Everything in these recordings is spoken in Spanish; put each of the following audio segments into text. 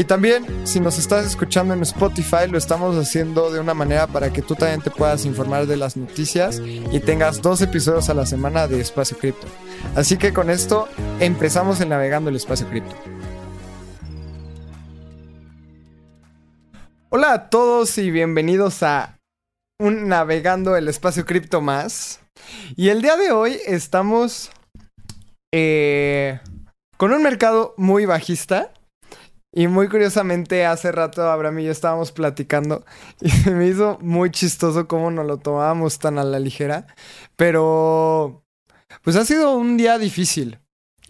Y también, si nos estás escuchando en Spotify, lo estamos haciendo de una manera para que tú también te puedas informar de las noticias y tengas dos episodios a la semana de Espacio Cripto. Así que con esto empezamos en Navegando el Espacio Cripto. Hola a todos y bienvenidos a un Navegando el Espacio Cripto más. Y el día de hoy estamos eh, con un mercado muy bajista. Y muy curiosamente, hace rato Abraham y yo estábamos platicando y se me hizo muy chistoso cómo nos lo tomábamos tan a la ligera. Pero, pues ha sido un día difícil.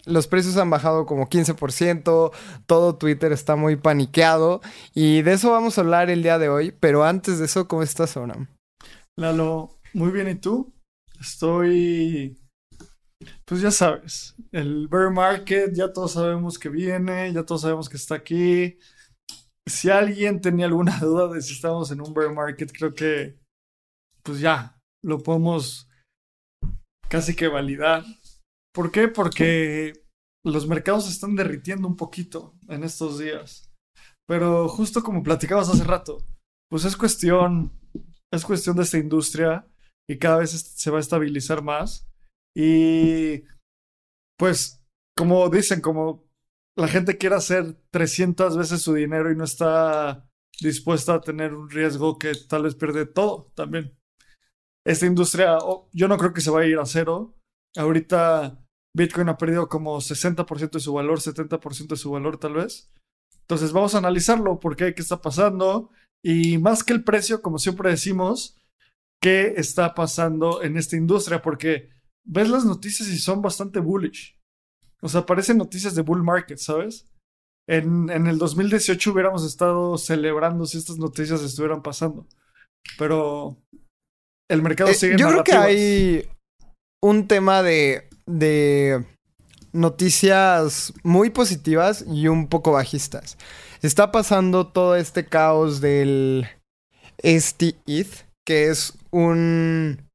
Los precios han bajado como 15%, todo Twitter está muy paniqueado y de eso vamos a hablar el día de hoy. Pero antes de eso, ¿cómo estás, Abraham? Lalo, muy bien, ¿y tú? Estoy, pues ya sabes, el bear market, ya todos sabemos que viene, ya todos sabemos que está aquí. Si alguien tenía alguna duda de si estamos en un bear market, creo que, pues ya, lo podemos casi que validar. ¿Por qué? Porque los mercados se están derritiendo un poquito en estos días. Pero justo como platicabas hace rato, pues es cuestión es cuestión de esta industria y cada vez se va a estabilizar más. Y pues, como dicen, como la gente quiere hacer 300 veces su dinero y no está dispuesta a tener un riesgo que tal vez pierde todo también. Esta industria, oh, yo no creo que se vaya a ir a cero. Ahorita Bitcoin ha perdido como 60% de su valor, 70% de su valor tal vez. Entonces vamos a analizarlo, por qué, qué está pasando y más que el precio, como siempre decimos, qué está pasando en esta industria, porque ves las noticias y son bastante bullish. O sea, parecen noticias de bull market, ¿sabes? En, en el 2018 hubiéramos estado celebrando si estas noticias estuvieran pasando. Pero el mercado Eh, sigue yo creo que hay un tema de, de noticias muy positivas y un poco bajistas. Está pasando todo este caos del STETH, que es un,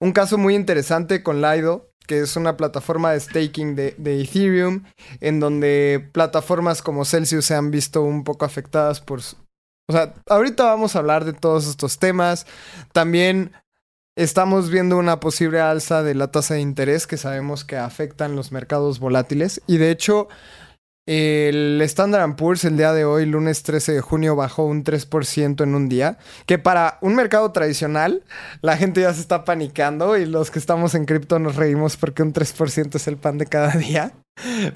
un caso muy interesante con Lido, que es una plataforma de staking de, Ethereum, en donde plataformas como Celsius se han visto un poco afectadas por... O sea, ahorita vamos a hablar de todos estos temas. También estamos viendo una posible alza de la tasa de interés que sabemos que afectan los mercados volátiles. Y de hecho, el Standard Poor's el día de hoy, lunes 13 de junio, bajó un 3% en un día. Que para un mercado tradicional, la gente ya se está panicando y los que estamos en cripto nos reímos porque un 3% es el pan de cada día.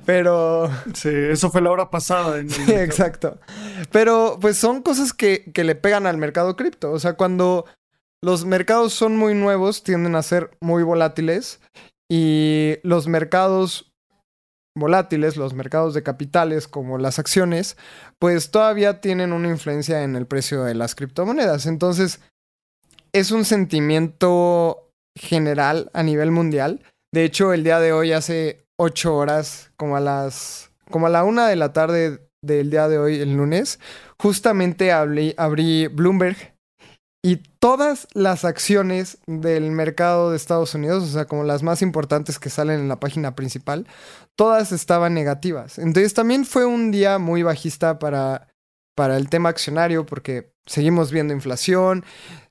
Pero... Sí, eso fue la hora pasada. en Sí, exacto. Pero pues son cosas que, que le pegan al mercado cripto. O sea, cuando los mercados son muy nuevos, tienden a ser muy volátiles. Y los mercados volátiles, los mercados de capitales como las acciones, pues todavía tienen una influencia en el precio de las criptomonedas. Entonces, es un sentimiento general a nivel mundial. De hecho, el día de hoy, hace ocho horas, como a las. como a la una de la tarde del día de hoy, el lunes, justamente hablé- abrí Bloomberg y todas las acciones del mercado de Estados Unidos, o sea, como las más importantes que salen en la página principal, todas estaban negativas. Entonces también fue un día muy bajista para, para el tema accionario porque seguimos viendo inflación,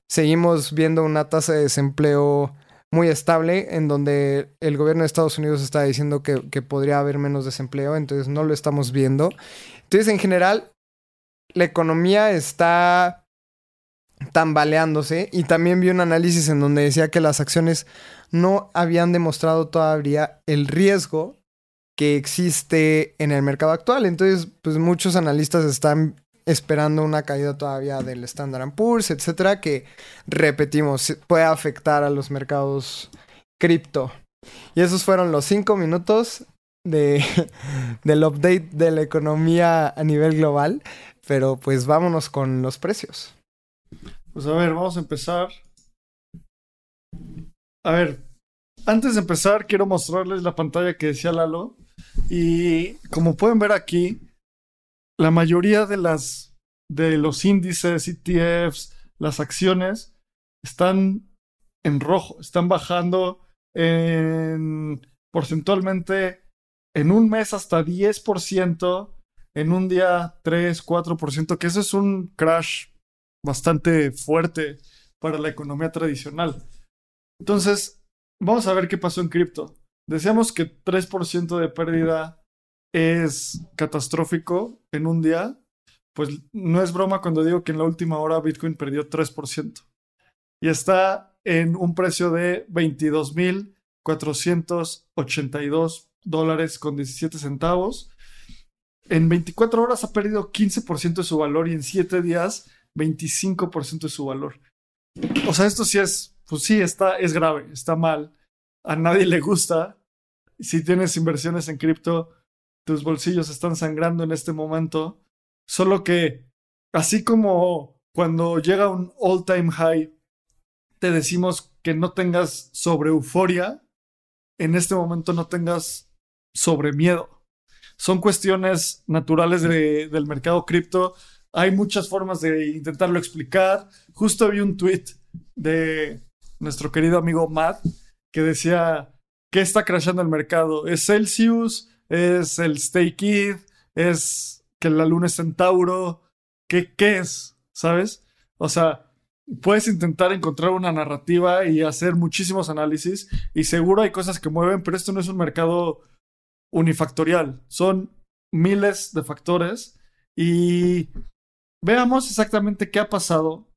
seguimos viendo una tasa de desempleo muy estable en donde el gobierno de Estados Unidos está diciendo que, que podría haber menos desempleo, entonces no lo estamos viendo. Entonces, en general, la economía está tambaleándose y también vi un análisis en donde decía que las acciones no habían demostrado todavía el riesgo que existe en el mercado actual. Entonces, pues muchos analistas están esperando una caída todavía del Standard Poor's, etcétera, que repetimos, puede afectar a los mercados cripto. Y esos fueron los cinco minutos de, del update de la economía a nivel global. Pero pues vámonos con los precios. Pues a ver, vamos a empezar. A ver, antes de empezar, quiero mostrarles la pantalla que decía Lalo. Y como pueden ver aquí, la mayoría de las de los índices, ETFs, las acciones están en rojo, están bajando en porcentualmente en un mes hasta 10%, en un día 3, 4%, que eso es un crash bastante fuerte para la economía tradicional. Entonces, vamos a ver qué pasó en cripto. Decíamos que 3% de pérdida es catastrófico en un día. Pues no es broma cuando digo que en la última hora Bitcoin perdió 3%. Y está en un precio de 22.482 dólares con 17 centavos. En 24 horas ha perdido 15% de su valor y en 7 días 25% de su valor. O sea, esto sí es, pues sí, está, es grave, está mal. A nadie le gusta. Si tienes inversiones en cripto, tus bolsillos están sangrando en este momento. Solo que, así como cuando llega un all time high, te decimos que no tengas sobre euforia, en este momento no tengas sobre miedo. Son cuestiones naturales del mercado cripto. Hay muchas formas de intentarlo explicar. Justo vi un tweet de nuestro querido amigo Matt que decía que está crashando el mercado. ¿Es Celsius? ¿Es el Stay Kid? ¿Es que la luna es Centauro? ¿Qué, ¿Qué es? ¿Sabes? O sea, puedes intentar encontrar una narrativa y hacer muchísimos análisis y seguro hay cosas que mueven, pero esto no es un mercado unifactorial, son miles de factores y veamos exactamente qué ha pasado.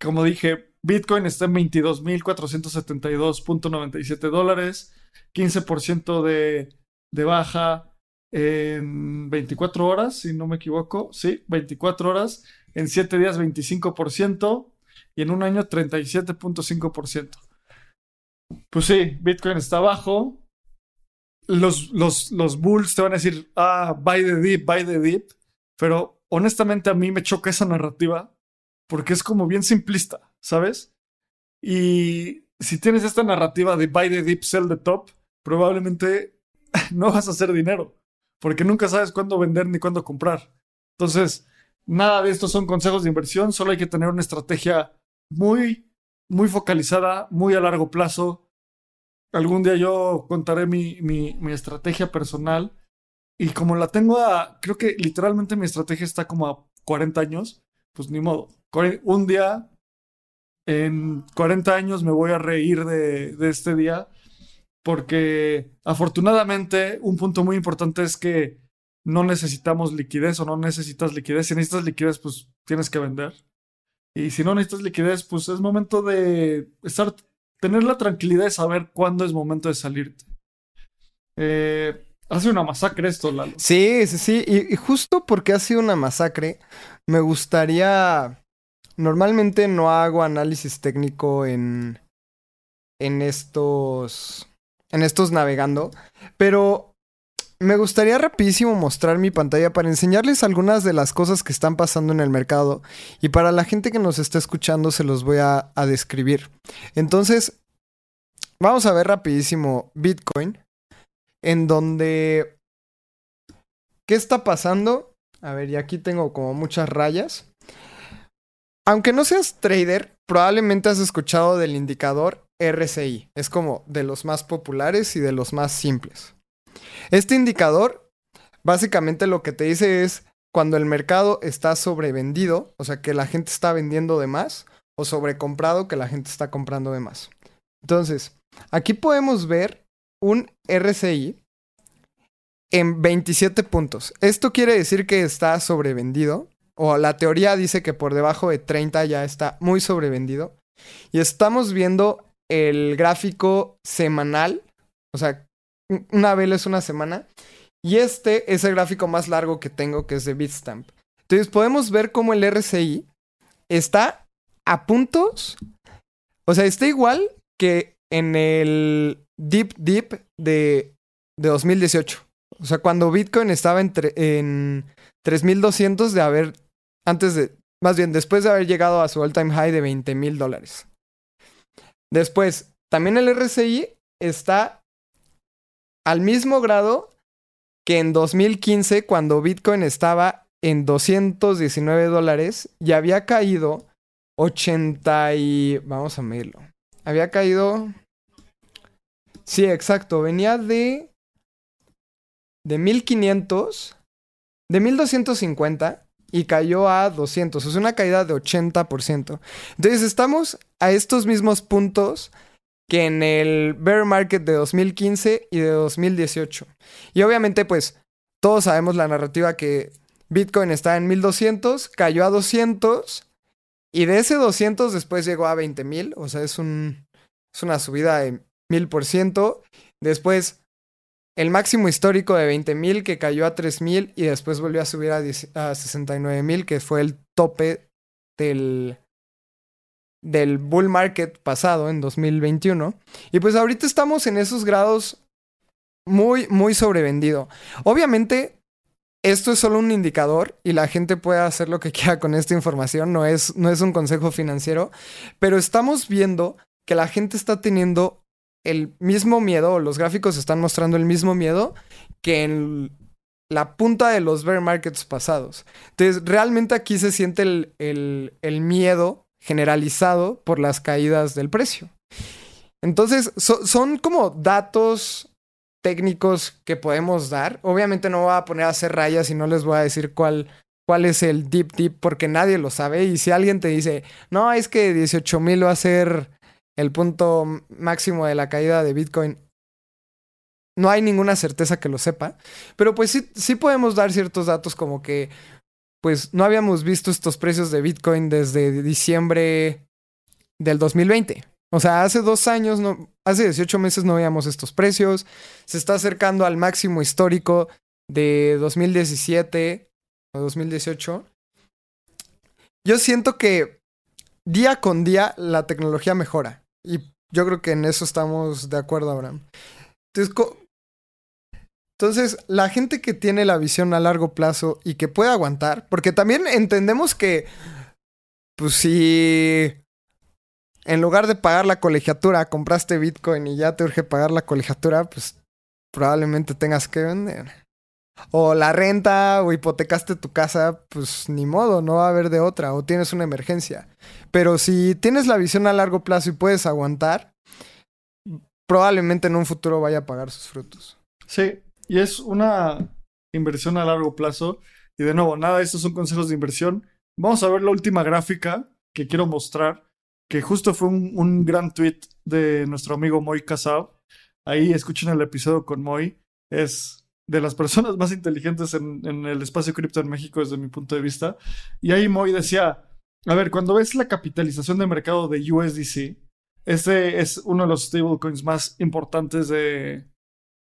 Como dije, Bitcoin está en 22.472.97 dólares, 15% de, de baja en 24 horas, si no me equivoco. Sí, 24 horas. En 7 días 25% y en un año 37.5%. Pues sí, Bitcoin está bajo, los, los, los Bulls te van a decir, ah, buy the dip, buy the dip. Pero honestamente a mí me choca esa narrativa porque es como bien simplista, ¿sabes? Y si tienes esta narrativa de buy the dip, sell the top, probablemente no vas a hacer dinero porque nunca sabes cuándo vender ni cuándo comprar. Entonces, nada de esto son consejos de inversión, solo hay que tener una estrategia muy, muy focalizada, muy a largo plazo algún día yo contaré mi, mi, estrategia personal. Y como la tengo a, creo que literalmente mi estrategia está como a 40 años, pues ni modo. Un día, en 40 años me voy a reír de, este día, porque afortunadamente un punto muy importante es que no necesitamos liquidez o no necesitas liquidez. Si necesitas liquidez, pues tienes que vender. Y si no necesitas liquidez, pues es momento de estar tener la tranquilidad de saber cuándo es momento de salirte. Eh, hace una masacre esto, Lalo. Sí, sí, sí. Y, justo porque ha sido una masacre, me gustaría. Normalmente no hago análisis técnico en. en estos. en estos navegando. Pero me gustaría rapidísimo mostrar mi pantalla para enseñarles algunas de las cosas que están pasando en el mercado y para la gente que nos está escuchando se los voy a, describir. Entonces, vamos a ver rapidísimo Bitcoin, en donde... ¿Qué está pasando? A ver, y aquí tengo como muchas rayas. Aunque no seas trader, probablemente has escuchado del indicador RSI. Es como de los más populares y de los más simples. Este indicador básicamente lo que te dice es cuando el mercado está sobrevendido, o sea que la gente está vendiendo de más, o sobrecomprado que la gente está comprando de más. Entonces, aquí podemos ver un RCI en 27 puntos. Esto quiere decir que está sobrevendido, o la teoría dice que por debajo de 30 ya está muy sobrevendido. Y estamos viendo el gráfico semanal, o sea, una vela es una semana. Y este es el gráfico más largo que tengo, que es de Bitstamp. Entonces podemos ver cómo el RSI está a puntos. O sea, está igual que en el Deep Deep de, de 2018. O sea, cuando Bitcoin estaba en, en 3200 de haber, antes de, más bien después de haber llegado a su all time high de 20 mil dólares. Después, también el RSI está al mismo grado que en 2015 cuando Bitcoin estaba en 219 dólares y había caído 80 y... Vamos a medirlo. Había caído... Sí, exacto. Venía de... De 1500. De 1250 y cayó a 200. Es una caída de 80%. Entonces estamos a estos mismos puntos que en el bear market de 2015 y de 2018. Y obviamente pues todos sabemos la narrativa que Bitcoin está en 1200, cayó a 200 y de ese 200 después llegó a 20,000, o sea, es, un, una subida de 1000%. Después el máximo histórico de 20,000 que cayó a 3,000 y después volvió a subir a, 69,000 que fue el tope del, del bull market pasado en 2021. Y pues ahorita estamos en esos grados muy, muy sobrevendido. Obviamente, esto es solo un indicador y la gente puede hacer lo que quiera con esta información, no es, no es un consejo financiero, pero estamos viendo que la gente está teniendo el mismo miedo, los gráficos están mostrando el mismo miedo que en la punta de los bear markets pasados. Entonces, realmente aquí se siente el, el miedo generalizado por las caídas del precio. Entonces, son como datos técnicos que podemos dar. Obviamente no voy a poner a hacer rayas y no les voy a decir cuál, cuál es el deep deep porque nadie lo sabe. Y si alguien te dice, no, es que 18 mil va a ser el punto máximo de la caída de Bitcoin, no hay ninguna certeza que lo sepa. Pero pues sí, sí podemos dar ciertos datos como que pues no habíamos visto estos precios de Bitcoin desde diciembre del 2020. O sea, hace dos años, no, hace 18 meses no veíamos estos precios. Se está acercando al máximo histórico de 2017 o 2018. Yo siento que día con día la tecnología mejora. Y yo creo que en eso estamos de acuerdo, Abraham. Entonces, entonces, la gente que tiene la visión a largo plazo y que puede aguantar, porque también entendemos que, pues si en lugar de pagar la colegiatura compraste Bitcoin y ya te urge pagar la colegiatura, pues probablemente tengas que vender. O la renta o hipotecaste tu casa, pues ni modo, no va a haber de otra, o tienes una emergencia. Pero si tienes la visión a largo plazo y puedes aguantar, probablemente en un futuro vaya a pagar sus frutos. Sí, y es una inversión a largo plazo. Y de nuevo, nada, estos son consejos de inversión. Vamos a ver la última gráfica que quiero mostrar, que justo fue un, gran tweet de nuestro amigo Moy Casao. Ahí escuchen el episodio con Moy. Es de las personas más inteligentes en, en el espacio cripto en México desde mi punto de vista. Y ahí Moy decía, a ver, cuando ves la capitalización de mercado de USDC, ese es uno de los stablecoins más importantes de,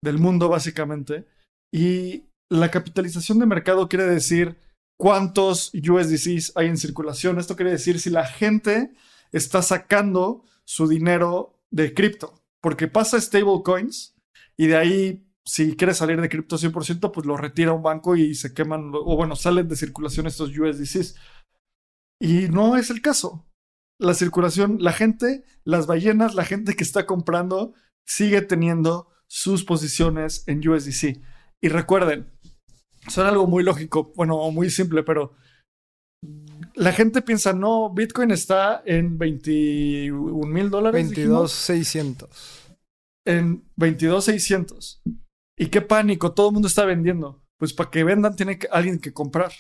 del mundo, básicamente. Y la capitalización de mercado quiere decir cuántos USDCs hay en circulación. Esto quiere decir si la gente está sacando su dinero de cripto. Porque pasa stablecoins y de ahí, si quiere salir de cripto 100%, pues lo retira un banco y se queman, o bueno, salen de circulación estos USDCs. Y no es el caso. La circulación, la gente, las ballenas, la gente que está comprando, sigue teniendo sus posiciones en USDC. Y recuerden, son algo muy lógico, bueno, muy simple, pero la gente piensa, no, Bitcoin está en 21 mil dólares. 22,600. En 22,600. Y qué pánico, todo el mundo está vendiendo. Pues para que vendan tiene que, alguien que comprar.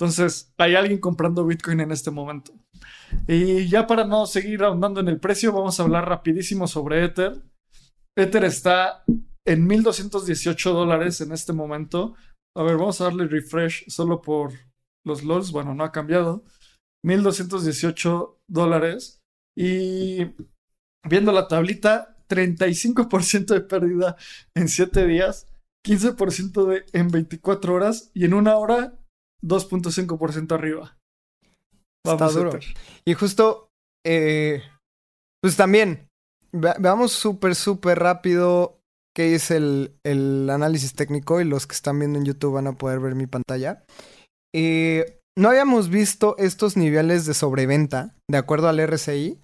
Entonces, hay alguien comprando Bitcoin en este momento. Y ya para no seguir ahondando en el precio, vamos a hablar rapidísimo sobre Ether. Ether está en 1218 dólares en este momento. A ver, vamos a darle refresh solo por los LOLs. Bueno, no ha cambiado. 1218 dólares. Y viendo la tablita, 35% de pérdida en 7 días, 15% de, en 24 horas y en una hora 2.5% arriba. Vamos Está duro. Y justo, eh, pues también, veamos súper, súper rápido qué es el, el, análisis técnico y los que están viendo en YouTube van a poder ver mi pantalla. Eh, no habíamos visto estos niveles de sobreventa, de acuerdo al RSI,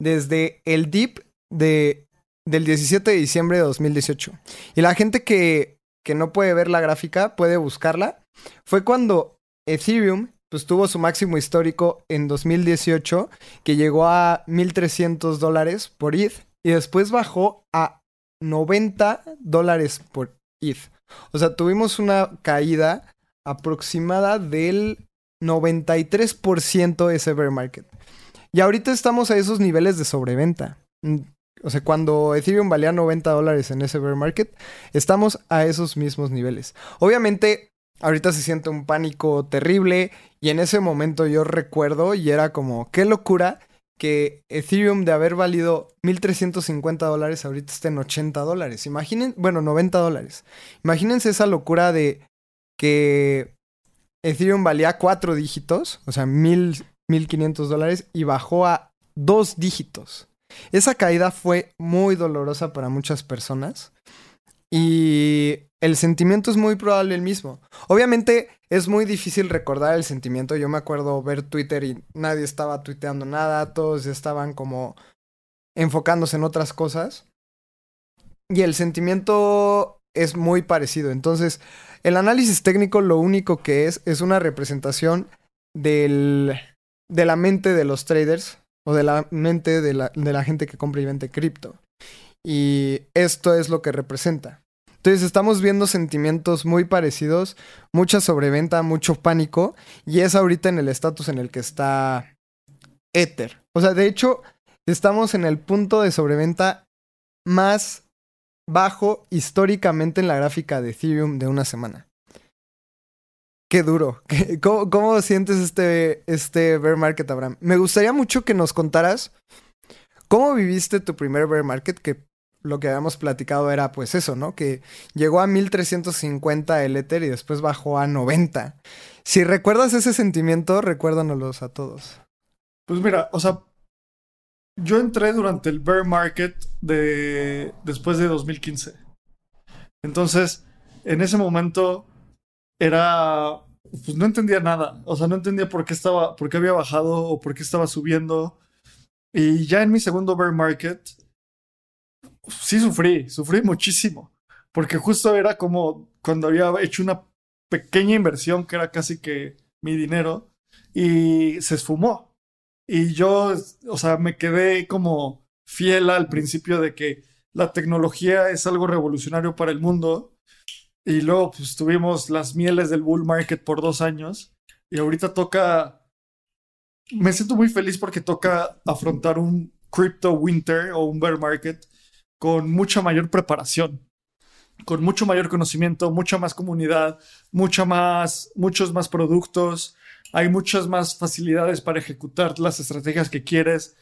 desde el dip de del 17 de diciembre de 2018. Y la gente que, que no puede ver la gráfica puede buscarla. Fue cuando Ethereum pues tuvo su máximo histórico en 2018, que llegó a 1.300 dólares por ETH, y después bajó a 90 dólares por ETH. O sea, tuvimos una caída aproximada del 93% ese bear market. Y ahorita estamos a esos niveles de sobreventa. Mm, o sea, cuando Ethereum valía 90 dólares en ese bear market, estamos a esos mismos niveles. Obviamente, ahorita se siente un pánico terrible y en ese momento yo recuerdo y era como, qué locura que Ethereum de haber valido 1.350 dólares ahorita está en 80 dólares. Imaginen, bueno, 90 dólares. Imagínense esa locura de que Ethereum valía cuatro dígitos, o sea, 1.500 dólares y bajó a dos dígitos. Esa caída fue muy dolorosa para muchas personas y el sentimiento es muy probable el mismo. Obviamente es muy difícil recordar el sentimiento. Yo me acuerdo ver Twitter y nadie estaba tuiteando nada, todos estaban como enfocándose en otras cosas. Y el sentimiento es muy parecido. Entonces, el análisis técnico lo único que es es una representación del, de la mente de los traders o de la mente de la, de la gente que compra y vende cripto. Y esto es lo que representa. Entonces estamos viendo sentimientos muy parecidos, mucha sobreventa, mucho pánico, y es ahorita en el estatus en el que está Ether. O sea, de hecho, estamos en el punto de sobreventa más bajo históricamente en la gráfica de Ethereum de una semana. Qué duro. ¿Cómo, cómo sientes este, este bear market, Abraham? Me gustaría mucho que nos contaras cómo viviste tu primer bear market, que lo que habíamos platicado era pues eso, ¿no? Que llegó a 1350 el Ether y después bajó a 90. Si recuerdas ese sentimiento, recuérdanoslos a todos. Pues mira, o sea, yo entré durante el bear market de después de 2015. Entonces, en ese momento era pues no entendía nada, o sea, no entendía por qué estaba por qué había bajado o por qué estaba subiendo. Y ya en mi segundo bear market sí sufrí, sufrí muchísimo, porque justo era como cuando había hecho una pequeña inversión que era casi que mi dinero y se esfumó. Y yo, o sea, me quedé como fiel al principio de que la tecnología es algo revolucionario para el mundo. Y luego pues tuvimos las mieles del bull market por dos años. Y ahorita toca... Me siento muy feliz porque toca afrontar un crypto winter o un bear market con mucha mayor preparación, con mucho mayor conocimiento, mucha más comunidad, mucha más, muchos más productos, hay muchas más facilidades para ejecutar las estrategias que quieres.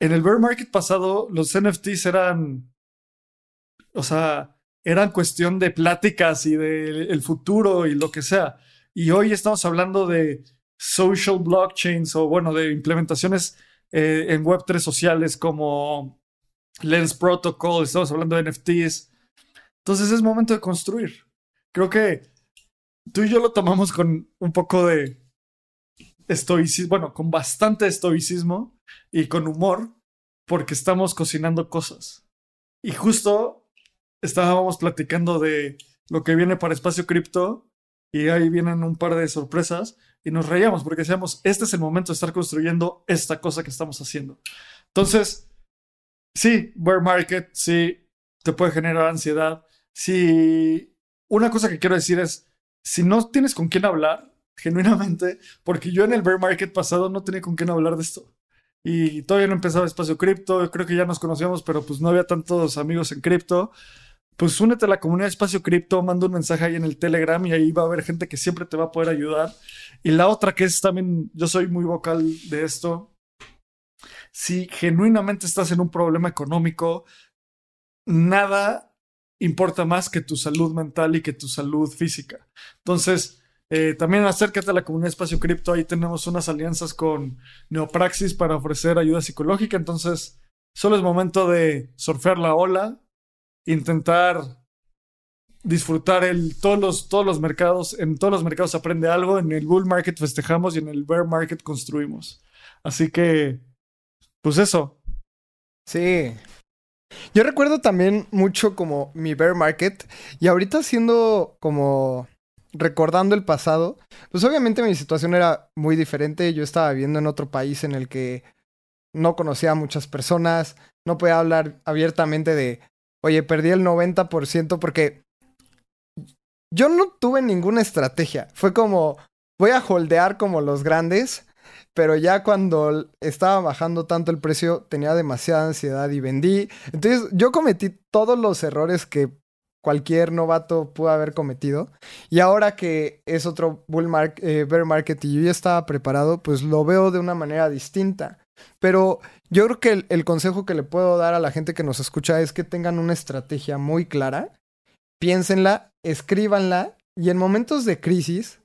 En el bear market pasado, los NFTs eran, o sea, eran cuestión de pláticas y del el futuro y lo que sea. Y hoy estamos hablando de social blockchains o, bueno, de implementaciones eh, en Web3 sociales como Lens Protocol, estamos hablando de NFTs. Entonces es momento de construir. Creo que tú y yo lo tomamos con un poco de estoicismo, bueno, con bastante estoicismo y con humor, porque estamos cocinando cosas. Y justo estábamos platicando de lo que viene para Espacio Cripto y ahí vienen un par de sorpresas y nos reíamos porque decíamos, este es el momento de estar construyendo esta cosa que estamos haciendo. Entonces, sí, bear market, sí, te puede generar ansiedad. Sí, una cosa que quiero decir es, si no tienes con quién hablar, genuinamente, porque yo en el bear market pasado no tenía con quién hablar de esto. Y todavía no empezaba espacio cripto, creo que ya nos conocíamos, pero pues no había tantos amigos en cripto. Pues únete a la comunidad de espacio cripto, manda un mensaje ahí en el Telegram y ahí va a haber gente que siempre te va a poder ayudar. Y la otra que es también, yo soy muy vocal de esto, si genuinamente estás en un problema económico, nada importa más que tu salud mental y que tu salud física. Entonces, eh, también acércate a la comunidad Espacio Cripto. Ahí tenemos unas alianzas con Neopraxis para ofrecer ayuda psicológica. Entonces, solo es momento de surfear la ola, intentar disfrutar el, todos, todos los mercados. En todos los mercados aprende algo. En el bull market festejamos y en el bear market construimos. Así que pues eso. Sí. Yo recuerdo también mucho como mi bear market y ahorita siendo como recordando el pasado, pues obviamente mi situación era muy diferente. Yo estaba viviendo en otro país en el que no conocía a muchas personas, no podía hablar abiertamente de, oye, perdí el 90% porque yo no tuve ninguna estrategia. Fue como, voy a holdear como los grandes, pero ya cuando estaba bajando tanto el precio tenía demasiada ansiedad y vendí. Entonces yo cometí todos los errores que cualquier novato pudo haber cometido. Y ahora que es otro bull eh, bear market y yo ya estaba preparado, pues lo veo de una manera distinta. Pero yo creo que el, consejo que le puedo dar a la gente que nos escucha es que tengan una estrategia muy clara, piénsenla, escríbanla y en momentos de crisis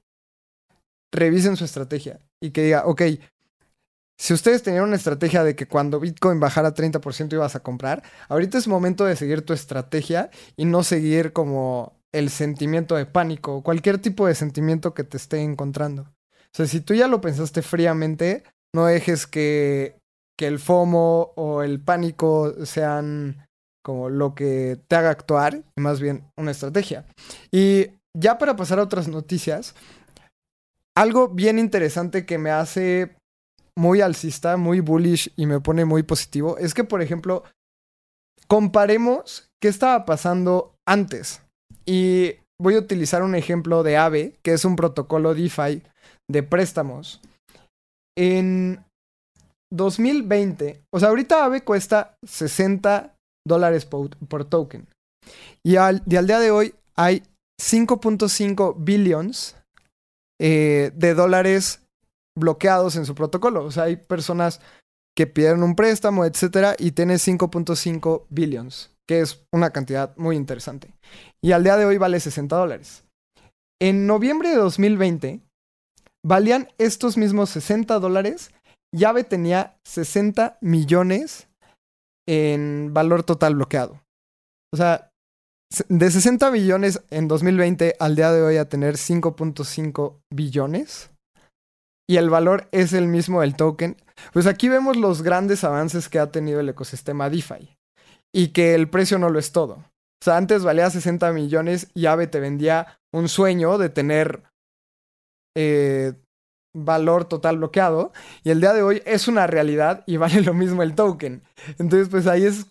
revisen su estrategia y que diga, ok, si ustedes tenían una estrategia de que cuando Bitcoin bajara 30% ibas a comprar, ahorita es momento de seguir tu estrategia y no seguir como el sentimiento de pánico o cualquier tipo de sentimiento que te esté encontrando. O sea, si tú ya lo pensaste fríamente, no dejes que, que el FOMO o el pánico sean como lo que te haga actuar, más bien una estrategia. Y ya para pasar a otras noticias, algo bien interesante que me hace muy alcista, muy bullish y me pone muy positivo es que, por ejemplo, comparemos qué estaba pasando antes. Y voy a utilizar un ejemplo de AVE, que es un protocolo DeFi de préstamos. En 2020, o sea, ahorita AVE cuesta 60 dólares por, token. Y al, y al día de hoy hay 5.5 billions eh, de dólares bloqueados en su protocolo. O sea, hay personas que pidieron un préstamo, etcétera, y tiene 5.5 billions, que es una cantidad muy interesante. Y al día de hoy vale 60 dólares. En noviembre de 2020, valían estos mismos 60 dólares. Llave tenía 60 millones en valor total bloqueado. O sea, de 60 billones en 2020 al día de hoy a tener 5.5 billones. Y el valor es el mismo del token. Pues aquí vemos los grandes avances que ha tenido el ecosistema DeFi. Y que el precio no lo es todo. O sea, antes valía 60 millones y Aave te vendía un sueño de tener eh, valor total bloqueado. Y el día de hoy es una realidad y vale lo mismo el token. Entonces, pues ahí es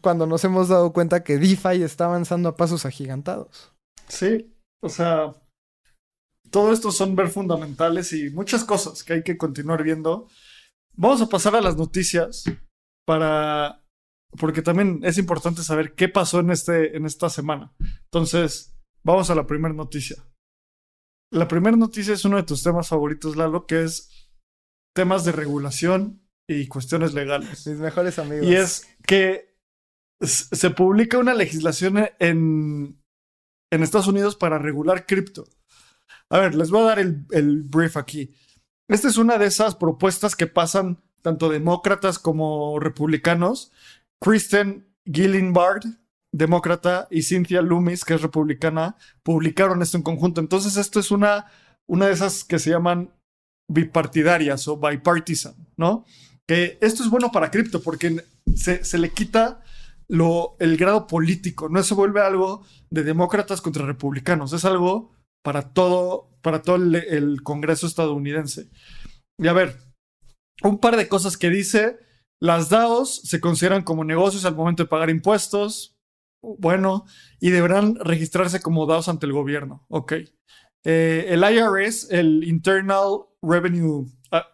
cuando nos hemos dado cuenta que DeFi está avanzando a pasos agigantados. Sí, o sea, todo esto son ver fundamentales y muchas cosas que hay que continuar viendo. Vamos a pasar a las noticias para porque también es importante saber qué pasó en este en esta semana. Entonces, vamos a la primera noticia. La primera noticia es uno de tus temas favoritos, Lalo, que es temas de regulación y cuestiones legales. Mis mejores amigos. Y es que se publica una legislación en, en Estados Unidos para regular cripto. A ver, les voy a dar el, el, brief aquí. Esta es una de esas propuestas que pasan tanto demócratas como republicanos. Kristen Gillenbard, demócrata, y Cynthia Loomis, que es republicana, publicaron esto en conjunto. Entonces, esto es una, una de esas que se llaman bipartidarias o bipartisan, ¿no? Que esto es bueno para cripto porque se, se le quita lo, el grado político. No se vuelve algo de demócratas contra republicanos. Es algo para todo, para todo el, Congreso estadounidense. Y a ver, un par de cosas que dice. Las DAOs se consideran como negocios al momento de pagar impuestos. Bueno, y deberán registrarse como DAOs ante el gobierno. Ok. Eh, el IRS, el Internal Revenue ah,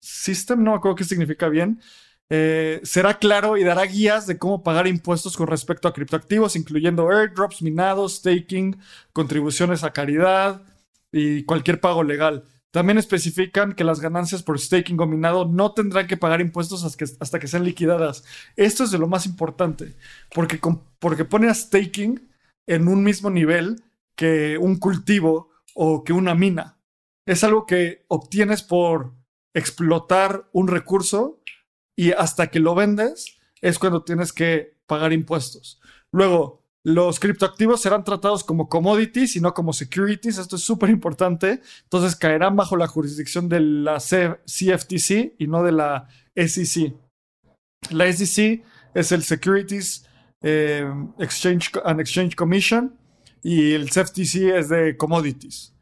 System, no me acuerdo qué significa bien, eh, será claro y dará guías de cómo pagar impuestos con respecto a criptoactivos, incluyendo airdrops, minados, staking, contribuciones a caridad y cualquier pago legal. También especifican que las ganancias por staking o minado no tendrán que pagar impuestos hasta que, sean liquidadas. Esto es de lo más importante, porque, porque pone a staking en un mismo nivel que un cultivo o que una mina. Es algo que obtienes por explotar un recurso y hasta que lo vendes es cuando tienes que pagar impuestos. Luego, los criptoactivos serán tratados como commodities y no como securities. Esto es súper importante. Entonces caerán bajo la jurisdicción de la CFTC y no de la SEC. La SEC es el Securities eh, Exchange and Exchange Commission y el CFTC es de commodities.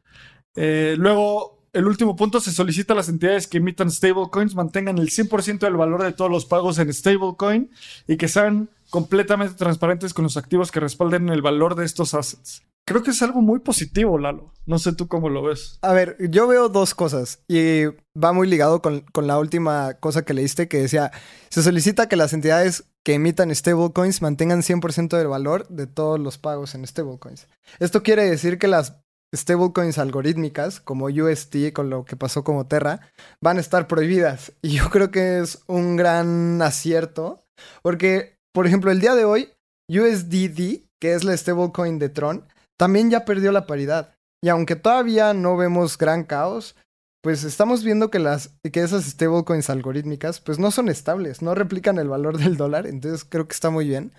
Eh, luego, el último punto, se solicita a las entidades que emitan stablecoins mantengan el 100% del valor de todos los pagos en stablecoin y que sean completamente transparentes con los activos que respalden el valor de estos assets. Creo que es algo muy positivo, Lalo. No sé tú cómo lo ves. A ver, yo veo dos cosas y va muy ligado con, con la última cosa que leíste que decía, se solicita que las entidades que emitan stablecoins mantengan 100% del valor de todos los pagos en stablecoins. Esto quiere decir que las stablecoins algorítmicas, como UST, con lo que pasó como Terra, van a estar prohibidas. Y yo creo que es un gran acierto, porque, por ejemplo, el día de hoy, USDD, que es la stablecoin de Tron, también ya perdió la paridad. Y aunque todavía no vemos gran caos, pues estamos viendo que, las, que esas stablecoins algorítmicas pues no son estables, no replican el valor del dólar, entonces creo que está muy bien.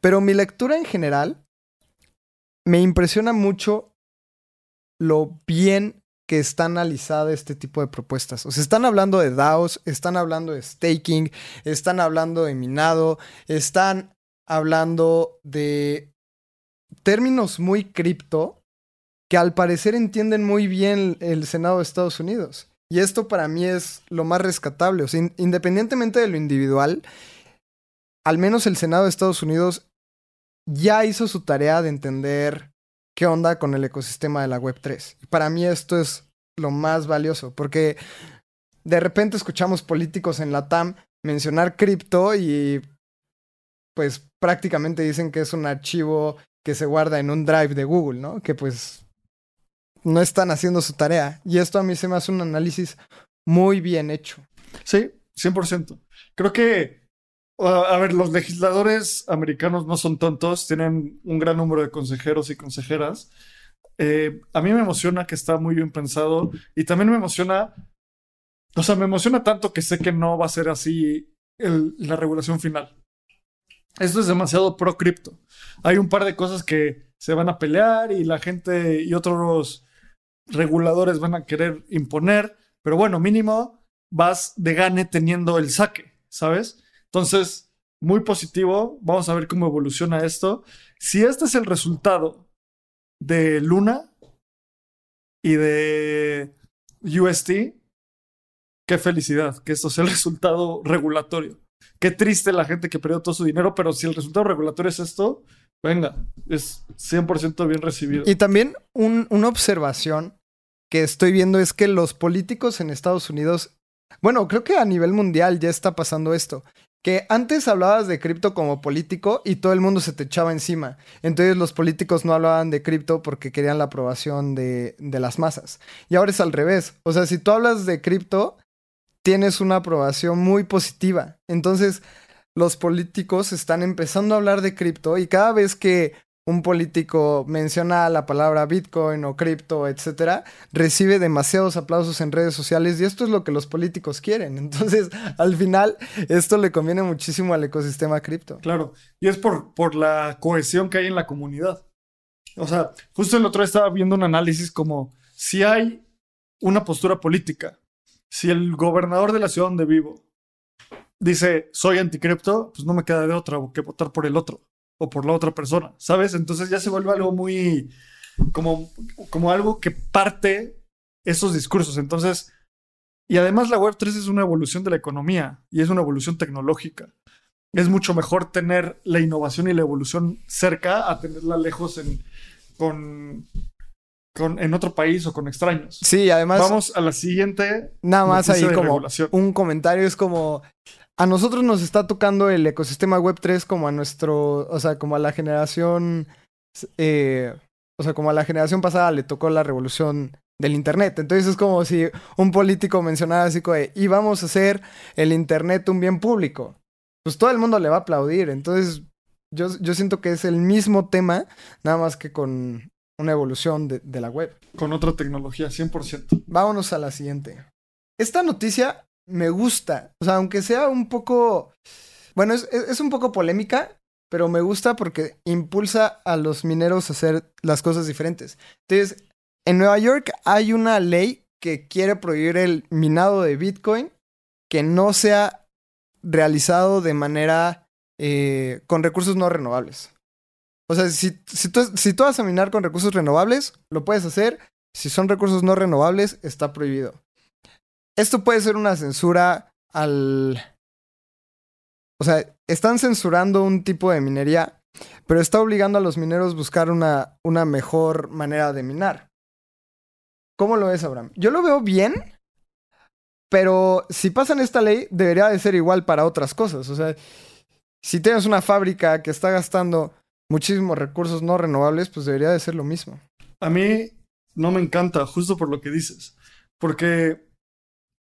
Pero mi lectura en general me impresiona mucho lo bien que está analizada este tipo de propuestas. O sea, están hablando de DAOs, están hablando de staking, están hablando de minado, están hablando de términos muy cripto que al parecer entienden muy bien el Senado de Estados Unidos. Y esto para mí es lo más rescatable. O sea, independientemente de lo individual, al menos el Senado de Estados Unidos ya hizo su tarea de entender qué onda con el ecosistema de la Web3. Para mí esto es lo más valioso, porque de repente escuchamos políticos en la TAM mencionar cripto y pues prácticamente dicen que es un archivo que se guarda en un drive de Google, ¿no? Que pues no están haciendo su tarea. Y esto a mí se me hace un análisis muy bien hecho. Sí, 100%. Creo que, a ver, los legisladores americanos no son tontos, tienen un gran número de consejeros y consejeras. Eh, a mí me emociona que está muy bien pensado y también me emociona, o sea, me emociona tanto que sé que no va a ser así la regulación final. Esto es demasiado pro cripto. Hay un par de cosas que se van a pelear y la gente y otros reguladores van a querer imponer, pero bueno, mínimo vas de gane teniendo el saque, ¿sabes? Entonces, muy positivo, vamos a ver cómo evoluciona esto. Si este es el resultado de Luna y de UST, qué felicidad que esto sea el resultado regulatorio. Qué triste la gente que perdió todo su dinero, pero si el resultado regulatorio es esto, venga, es 100% bien recibido. Y también una observación que estoy viendo es que los políticos en Estados Unidos, bueno, creo que a nivel mundial ya está pasando esto. Que antes hablabas de cripto como político y todo el mundo se te echaba encima. Entonces los políticos no hablaban de cripto porque querían la aprobación de, de las masas. Y ahora es al revés. O sea, si tú hablas de cripto, tienes una aprobación muy positiva. Entonces, los políticos están empezando a hablar de cripto y cada vez que un político menciona la palabra Bitcoin o cripto, etcétera, recibe demasiados aplausos en redes sociales y esto es lo que los políticos quieren. Entonces, al final, esto le conviene muchísimo al ecosistema cripto. Claro, y es por, por la cohesión que hay en la comunidad. O sea, justo el otro día estaba viendo un análisis como si hay una postura política si el gobernador de la ciudad donde vivo dice soy anticripto, pues no me queda de otra que votar por el otro o por la otra persona, ¿sabes? Entonces ya se vuelve algo muy como, como algo que parte esos discursos. Entonces, y además la Web3 es una evolución de la economía y es una evolución tecnológica. Es mucho mejor tener la innovación y la evolución cerca a tenerla lejos en, con, en otro país o con extraños. Sí, además. Vamos a la siguiente. Nada más ahí como un comentario es como. A nosotros nos está tocando el ecosistema web 3 como a nuestro. O sea, como a la generación. Eh, o sea, como a la generación pasada le tocó la revolución del Internet. Entonces es como si un político mencionara así como y vamos a hacer el Internet un bien público. Pues todo el mundo le va a aplaudir. Entonces yo, yo siento que es el mismo tema, nada más que con una evolución de, la web. Con otra tecnología, 100%. Vámonos a la siguiente. Esta noticia me gusta. O sea, aunque sea un poco... Bueno, es, un poco polémica, pero me gusta porque impulsa a los mineros a hacer las cosas diferentes. Entonces, en Nueva York hay una ley que quiere prohibir el minado de Bitcoin que no sea realizado de manera eh, con recursos no renovables. O sea, si, si, tú, si tú vas a minar con recursos renovables, lo puedes hacer. Si son recursos no renovables, está prohibido. Esto puede ser una censura al... O sea, están censurando un tipo de minería, pero está obligando a los mineros a buscar una, una mejor manera de minar. ¿Cómo lo ves, Abraham? Yo lo veo bien, pero si pasan esta ley, debería de ser igual para otras cosas. O sea, si tienes una fábrica que está gastando muchísimos recursos no renovables, pues debería de ser lo mismo. A mí no me encanta, justo por lo que dices. Porque,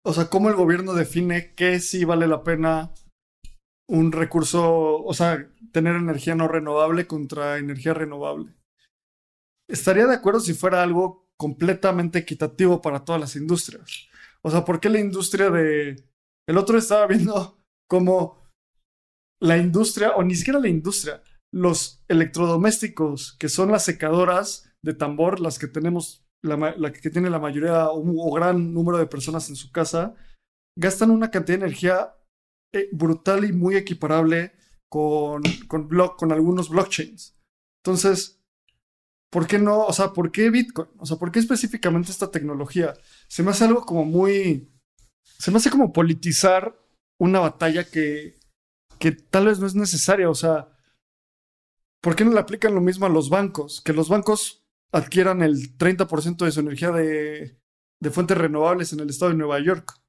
o sea, ¿cómo el gobierno define que sí vale la pena un recurso, o sea, tener energía no renovable contra energía renovable? Estaría de acuerdo si fuera algo completamente equitativo para todas las industrias. O sea, ¿por qué la industria de... El otro estaba viendo como la industria, o ni siquiera la industria, los electrodomésticos, que son las secadoras de tambor, las que tenemos, la, que tiene la mayoría o, gran número de personas en su casa, gastan una cantidad de energía eh, brutal y muy equiparable con, con, algunos blockchains. Entonces, ¿por qué no? O sea, ¿por qué Bitcoin? O sea, ¿por qué específicamente esta tecnología? Se me hace algo como muy... Se me hace como politizar una batalla que, que tal vez no es necesaria. O sea, ¿por qué no le aplican lo mismo a los bancos? Que los bancos adquieran el 30% de su energía de, fuentes renovables en el estado de Nueva York.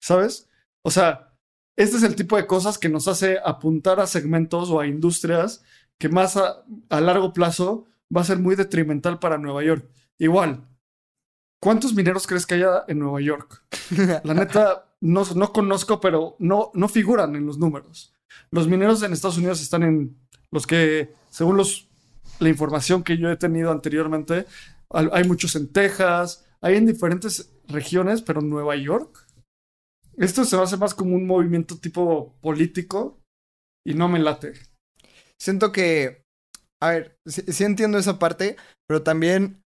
¿Sabes? O sea, este es el tipo de cosas que nos hace apuntar a segmentos o a industrias que más a, largo plazo va a ser muy detrimental para Nueva York. Igual, ¿cuántos mineros crees que haya en Nueva York? La neta, no, no conozco, pero no, no figuran en los números. Los mineros en Estados Unidos están en los que, según los, la información que yo he tenido anteriormente, hay muchos en Texas, hay en diferentes regiones, pero Nueva York. Esto se hace más como un movimiento tipo político y no me late. Siento que, a ver, sí, entiendo esa parte, pero también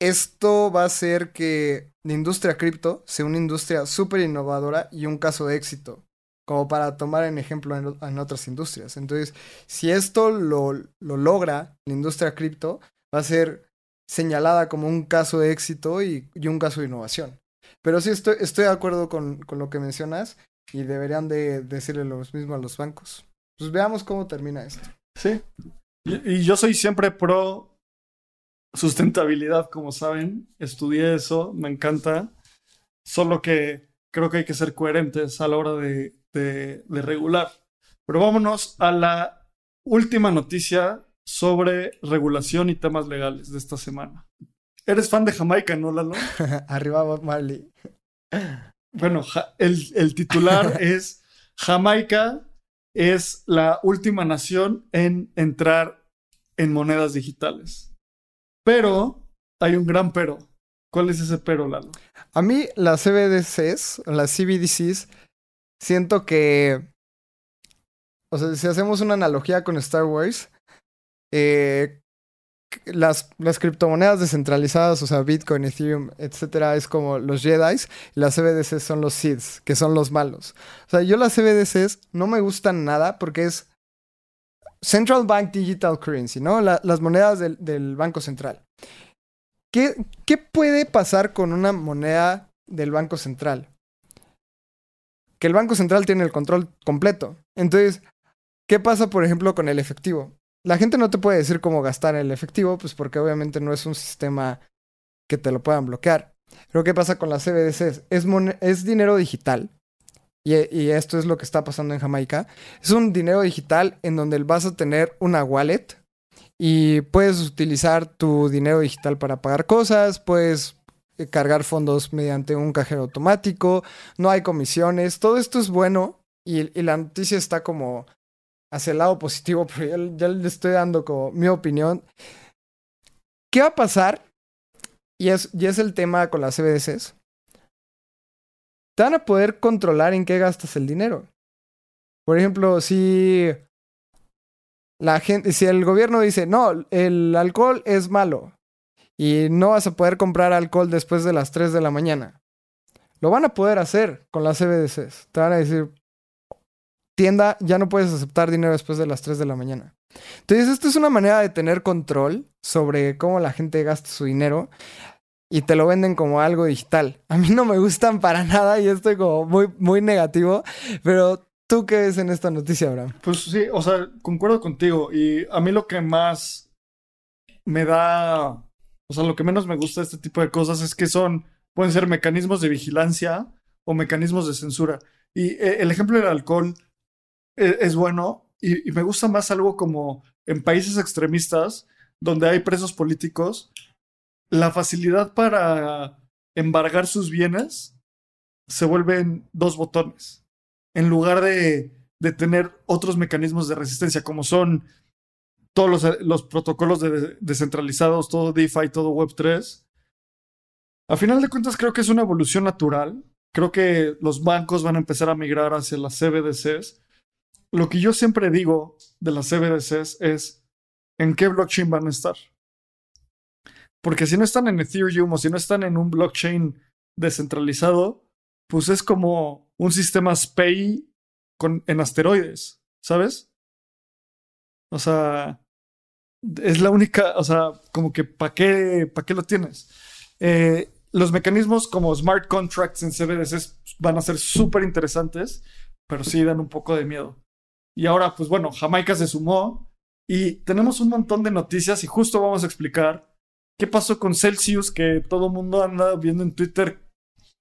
esto va a hacer que la industria cripto sea una industria súper innovadora y un caso de éxito como para tomar en ejemplo en, otras industrias. Entonces, si esto lo, lo, logra la industria cripto, va a ser señalada como un caso de éxito y, un caso de innovación. Pero sí estoy, estoy de acuerdo con, con, lo que mencionas y deberían de decirle lo mismo a los bancos. Pues veamos cómo termina esto. Sí. Y, y yo soy siempre pro sustentabilidad, como saben. Estudié eso, me encanta. Solo que creo que hay que ser coherentes a la hora de, de, regular. Pero vámonos a la última noticia sobre regulación y temas legales de esta semana. Eres fan de Jamaica, ¿no, Lalo? Arriba Bob Marley. Bueno, el, el titular es Jamaica es la última nación en entrar en monedas digitales. Pero hay un gran pero. ¿Cuál es ese pero, Lalo? A mí las CBDCs, las CBDCs, siento que, o sea, si hacemos una analogía con Star Wars, eh, las, las criptomonedas descentralizadas, o sea, Bitcoin, Ethereum, etcétera, es como los Jedi y las CBDCs son los Seeds, que son los malos. O sea, yo las CBDCs no me gustan nada porque es Central Bank Digital Currency, ¿no? las monedas del, del Banco Central. ¿Qué, ¿Qué puede pasar con una moneda del Banco Central? Que el Banco Central tiene el control completo. Entonces, ¿qué pasa, por ejemplo, con el efectivo? La gente no te puede decir cómo gastar el efectivo, pues porque obviamente no es un sistema que te lo puedan bloquear. Pero ¿qué pasa con las CBDCs? Es, es dinero digital. Y, y, esto es lo que está pasando en Jamaica. Es un dinero digital en donde vas a tener una wallet y puedes utilizar tu dinero digital para pagar cosas, puedes cargar fondos mediante un cajero automático, no hay comisiones, todo esto es bueno y, la noticia está como hacia el lado positivo, pero ya, le estoy dando como mi opinión. ¿Qué va a pasar? Y es, y es el tema con las CBDCs. Te van a poder controlar en qué gastas el dinero. Por ejemplo, si la gente, si el gobierno dice, no, el alcohol es malo, y no vas a poder comprar alcohol después de las 3 de la mañana. Lo van a poder hacer con las CBDCs. Te van a decir, tienda ya no puedes aceptar dinero después de las 3 de la mañana. Entonces, esto es una manera de tener control sobre cómo la gente gasta su dinero y te lo venden como algo digital. A mí no me gustan para nada y estoy como muy, muy negativo, pero ¿tú qué ves en esta noticia, Abraham? Pues sí, o sea, concuerdo contigo y a mí lo que más me da, o sea, lo que menos me gusta de este tipo de cosas es que son, pueden ser mecanismos de vigilancia o mecanismos de censura. Y eh, el ejemplo del alcohol eh, es bueno y, me gusta más algo como en países extremistas donde hay presos políticos, la facilidad para embargar sus bienes se vuelven dos botones en lugar de, de tener otros mecanismos de resistencia como son todos los, los protocolos de, descentralizados, todo DeFi, todo Web3. A final de cuentas creo que es una evolución natural. Creo que los bancos van a empezar a migrar hacia las CBDCs. Lo que yo siempre digo de las CBDCs es en qué blockchain van a estar. Porque si no están en Ethereum o si no están en un blockchain descentralizado, pues es como un sistema SPAY con, en asteroides, ¿sabes? O sea, es la única, o sea, como que ¿para qué, qué lo tienes? Eh, los mecanismos como smart contracts en CBDCs van a ser súper interesantes, pero sí dan un poco de miedo. Y ahora, pues bueno, Jamaica se sumó y tenemos un montón de noticias y justo vamos a explicar qué pasó con Celsius, que todo el mundo anda viendo en Twitter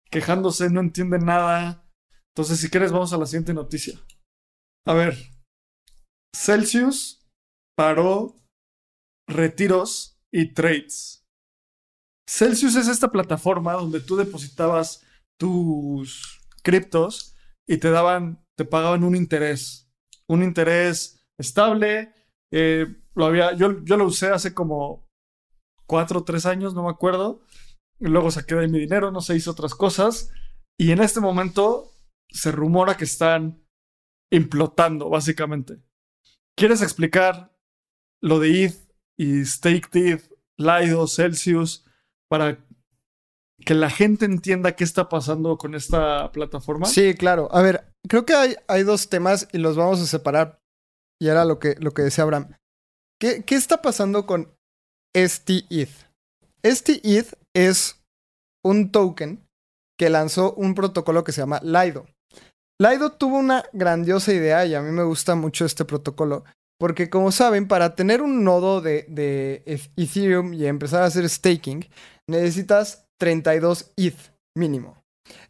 quejándose, no entiende nada. Entonces, si quieres, vamos a la siguiente noticia. A ver, Celsius paró retiros y trades. Celsius es esta plataforma donde tú depositabas tus criptos y te daban, te pagaban un interés, un interés estable. Eh, lo había, yo, yo lo usé hace como cuatro o tres años, no me acuerdo. Luego saqué de mi dinero, no se hizo otras cosas. Y en este momento se rumora que están implotando, básicamente. ¿Quieres explicar lo de ETH y Stake Lido, Celsius, para que la gente entienda qué está pasando con esta plataforma? Sí, claro. A ver, creo que hay, hay dos temas y los vamos a separar. Y era lo que, lo que decía Abraham. ¿Qué, qué está pasando con STETH? STETH es un token que lanzó un protocolo que se llama Lido. Lido tuvo una grandiosa idea y a mí me gusta mucho este protocolo, porque como saben, para tener un nodo de, Ethereum y empezar a hacer staking, necesitas 32 ETH mínimo.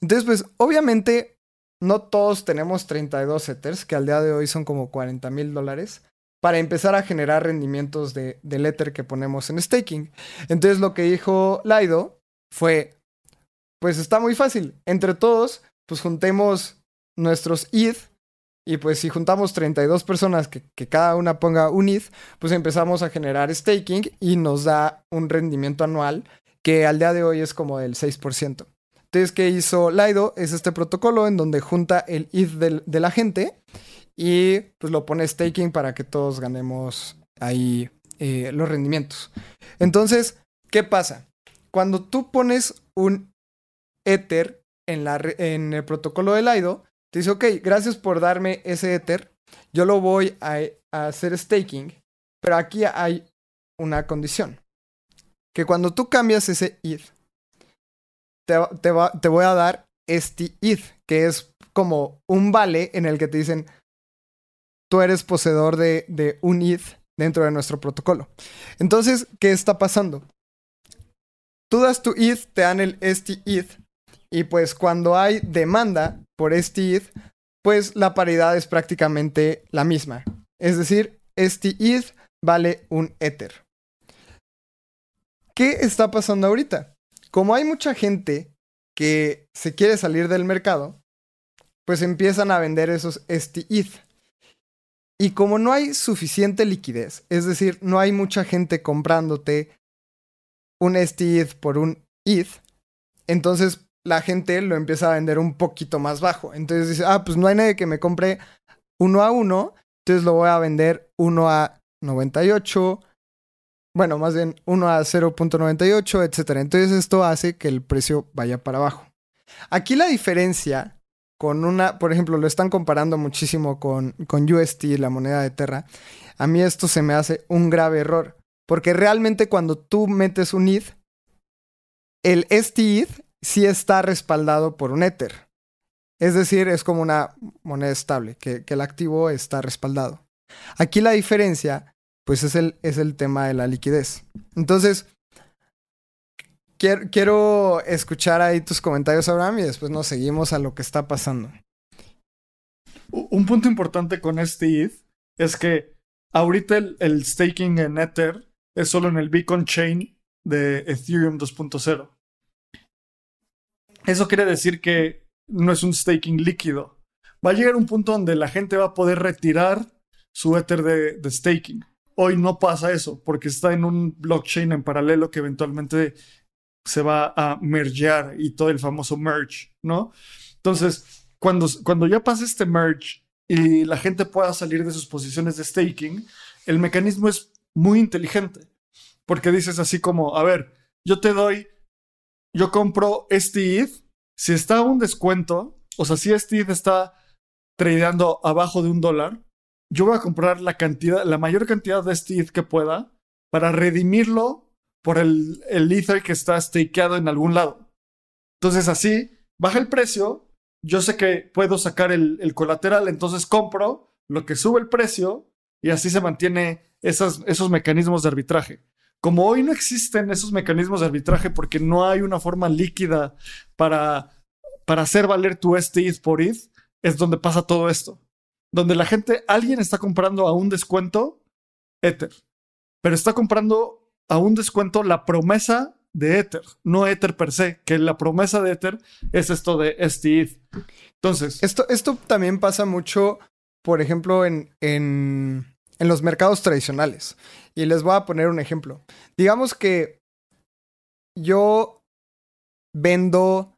Entonces, pues obviamente no todos tenemos 32 Ethers, que al día de hoy son como 40 mil dólares, para empezar a generar rendimientos de, del Ether que ponemos en staking. Entonces lo que dijo Lido fue, pues está muy fácil, entre todos, pues juntemos nuestros ETH y pues si juntamos 32 personas que, cada una ponga un ETH, pues empezamos a generar staking y nos da un rendimiento anual que al día de hoy es como del 6%. Entonces, ¿qué hizo Lido? Es este protocolo en donde junta el ETH de la gente y pues lo pone staking para que todos ganemos ahí eh, los rendimientos. Entonces, ¿qué pasa? Cuando tú pones un Ether en, la, en el protocolo de Lido, te dice, ok, gracias por darme ese Ether. Yo lo voy a, hacer staking. Pero aquí hay una condición. Que cuando tú cambias ese ETH, te, voy a dar este ETH, que es como un vale en el que te dicen, tú eres poseedor de, de un ETH dentro de nuestro protocolo. Entonces, ¿qué está pasando? Tú das tu ETH, te dan el este ETH, y pues cuando hay demanda por este pues la paridad es prácticamente la misma. Es decir, este ETH vale un Ether. ¿Qué está pasando ahorita? Como hay mucha gente que se quiere salir del mercado, pues empiezan a vender esos este ETH. Y como no hay suficiente liquidez, es decir, no hay mucha gente comprándote un este por un ETH, entonces la gente lo empieza a vender un poquito más bajo. Entonces dice, ah, pues no hay nadie que me compre uno a uno, entonces lo voy a vender uno a 98, bueno, más bien uno a 0.98, etc. Entonces esto hace que el precio vaya para abajo. Aquí la diferencia con una, por ejemplo, lo están comparando muchísimo con, con UST, la moneda de Terra. A mí esto se me hace un grave error, porque realmente cuando tú metes un ETH, el STETH sí está respaldado por un Ether. Es decir, es como una moneda estable, que, el activo está respaldado. Aquí la diferencia, pues es el, es el tema de la liquidez. Entonces, quiero, quiero escuchar ahí tus comentarios, Abraham, y después nos seguimos a lo que está pasando. Un punto importante con este ETH es que ahorita el, el staking en Ether es solo en el Beacon Chain de Ethereum 2.0. Eso quiere decir que no es un staking líquido. Va a llegar un punto donde la gente va a poder retirar su Ether de, staking. Hoy no pasa eso porque está en un blockchain en paralelo que eventualmente se va a mergear y todo el famoso merge, ¿no? Entonces, cuando, cuando ya pase este merge y la gente pueda salir de sus posiciones de staking, el mecanismo es muy inteligente porque dices así como, a ver, yo te doy yo compro este ETH, si está un descuento, o sea, si este ETH está tradeando abajo de un dólar, yo voy a comprar la cantidad, la mayor cantidad de este ETH que pueda para redimirlo por el, el Ether que está stakeado en algún lado. Entonces así, baja el precio, yo sé que puedo sacar el, el colateral, entonces compro lo que sube el precio y así se mantiene esos mecanismos de arbitraje. Como hoy no existen esos mecanismos de arbitraje porque no hay una forma líquida para, para hacer valer tu este por ETH, es donde pasa todo esto. Donde la gente, alguien está comprando a un descuento Ether, pero está comprando a un descuento la promesa de Ether, no Ether per se, que la promesa de Ether es esto de este. Entonces. Esto, esto también pasa mucho, por ejemplo, en, en los mercados tradicionales. Y les voy a poner un ejemplo. Digamos que yo vendo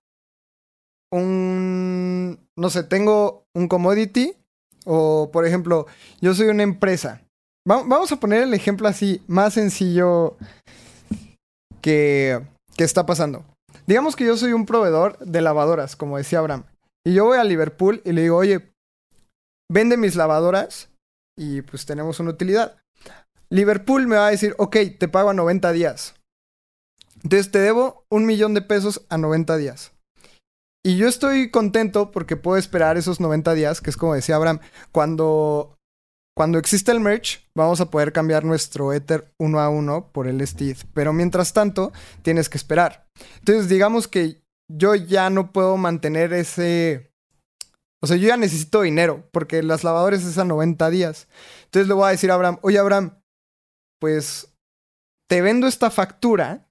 un, no sé, tengo un commodity o, por ejemplo, yo soy una empresa. vamos a poner el ejemplo así, más sencillo que, que está pasando. Digamos que yo soy un proveedor de lavadoras, como decía Abraham. Y yo voy a Liverpool y le digo, oye, vende mis lavadoras y pues tenemos una utilidad. Liverpool me va a decir, ok, te pago a 90 días. Entonces te debo un millón de pesos a 90 días. Y yo estoy contento porque puedo esperar esos 90 días, que es como decía Abraham, cuando, cuando existe el merch, vamos a poder cambiar nuestro Ether uno a uno por el Steve. Pero mientras tanto, tienes que esperar. Entonces, digamos que yo ya no puedo mantener ese... O sea, yo ya necesito dinero porque las lavadoras es a 90 días. Entonces le voy a decir a Abraham, oye Abraham, pues te vendo esta factura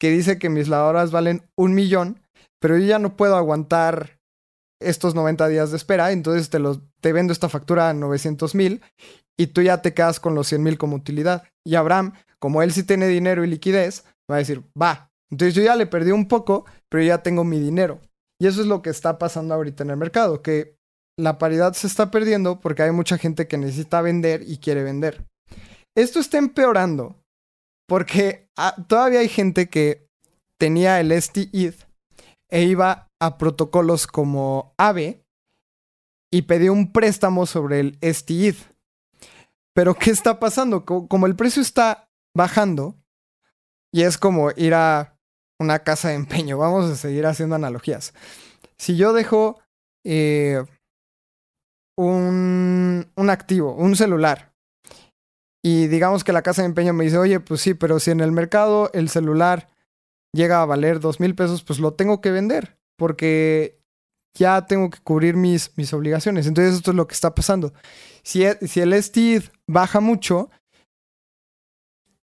que dice que mis lavadoras valen un millón, pero yo ya no puedo aguantar estos 90 días de espera, entonces te, los, te vendo esta factura a 900 mil y tú ya te quedas con los 100 mil como utilidad. Y Abraham, como él sí tiene dinero y liquidez, va a decir, va. Entonces yo ya le perdí un poco, pero ya tengo mi dinero. Y eso es lo que está pasando ahorita en el mercado, que la paridad se está perdiendo porque hay mucha gente que necesita vender y quiere vender. Esto está empeorando porque ah, todavía hay gente que tenía el STETH e iba a protocolos como AVE y pedía un préstamo sobre el STETH. Pero ¿qué está pasando? Como el precio está bajando y es como ir a una casa de empeño, vamos a seguir haciendo analogías. Si yo dejo eh, un, un activo, un celular, y digamos que la casa de empeño me dice, oye, pues sí, pero si en el mercado el celular llega a valer dos mil pesos, pues lo tengo que vender, porque ya tengo que cubrir mis, mis obligaciones. Entonces esto es lo que está pasando. Si, e, si el STID baja mucho,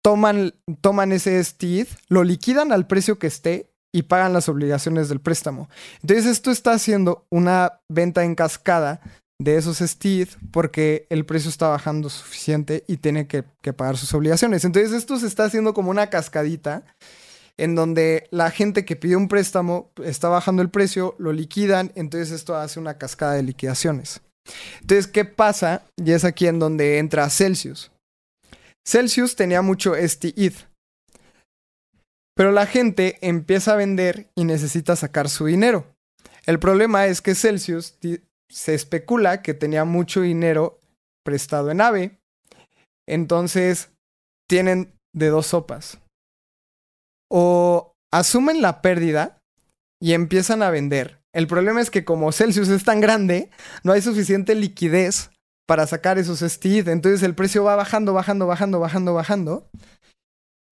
toman, toman ese STID, lo liquidan al precio que esté y pagan las obligaciones del préstamo. Entonces esto está haciendo una venta en cascada de esos Steve porque el precio está bajando suficiente y tiene que, pagar sus obligaciones. Entonces esto se está haciendo como una cascadita en donde la gente que pide un préstamo está bajando el precio, lo liquidan, entonces esto hace una cascada de liquidaciones. Entonces, ¿qué pasa? Y es aquí en donde entra Celsius. Celsius tenía mucho este ETH. Pero la gente empieza a vender y necesita sacar su dinero. El problema es que Celsius se especula que tenía mucho dinero prestado en AVE. Entonces, tienen de dos sopas. O asumen la pérdida y empiezan a vender. El problema es que como Celsius es tan grande, no hay suficiente liquidez para sacar esos STID. Entonces el precio va bajando, bajando, bajando, bajando, bajando.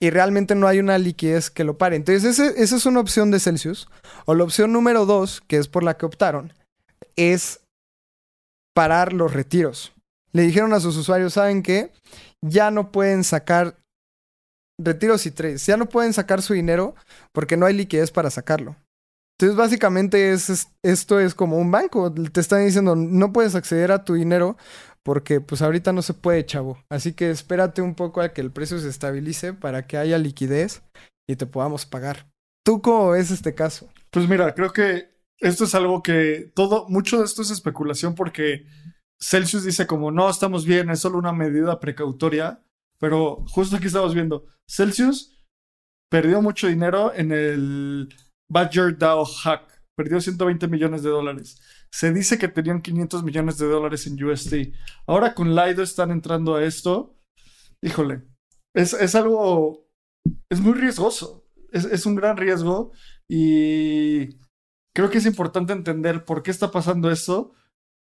Y realmente no hay una liquidez que lo pare. Entonces esa es una opción de Celsius. O la opción número dos, que es por la que optaron, es parar los retiros. Le dijeron a sus usuarios, ¿saben qué? Ya no pueden sacar retiros y trades. Ya no pueden sacar su dinero porque no hay liquidez para sacarlo. Entonces, básicamente, es, esto es como un banco. Te están diciendo, no puedes acceder a tu dinero porque pues ahorita no se puede, chavo. Así que espérate un poco a que el precio se estabilice para que haya liquidez y te podamos pagar. ¿Tú cómo ves este caso? Pues mira, creo que esto es algo que todo, mucho de esto es especulación porque Celsius dice como, no, estamos bien, es solo una medida precautoria, pero justo aquí estamos viendo, Celsius perdió mucho dinero en el Badger DAO hack. Perdió 120 millones de dólares. Se dice que tenían 500 millones de dólares en USD. Ahora con Lido están entrando a esto. Híjole, es, algo, es muy riesgoso. Es, es un gran riesgo y creo que es importante entender por qué está pasando esto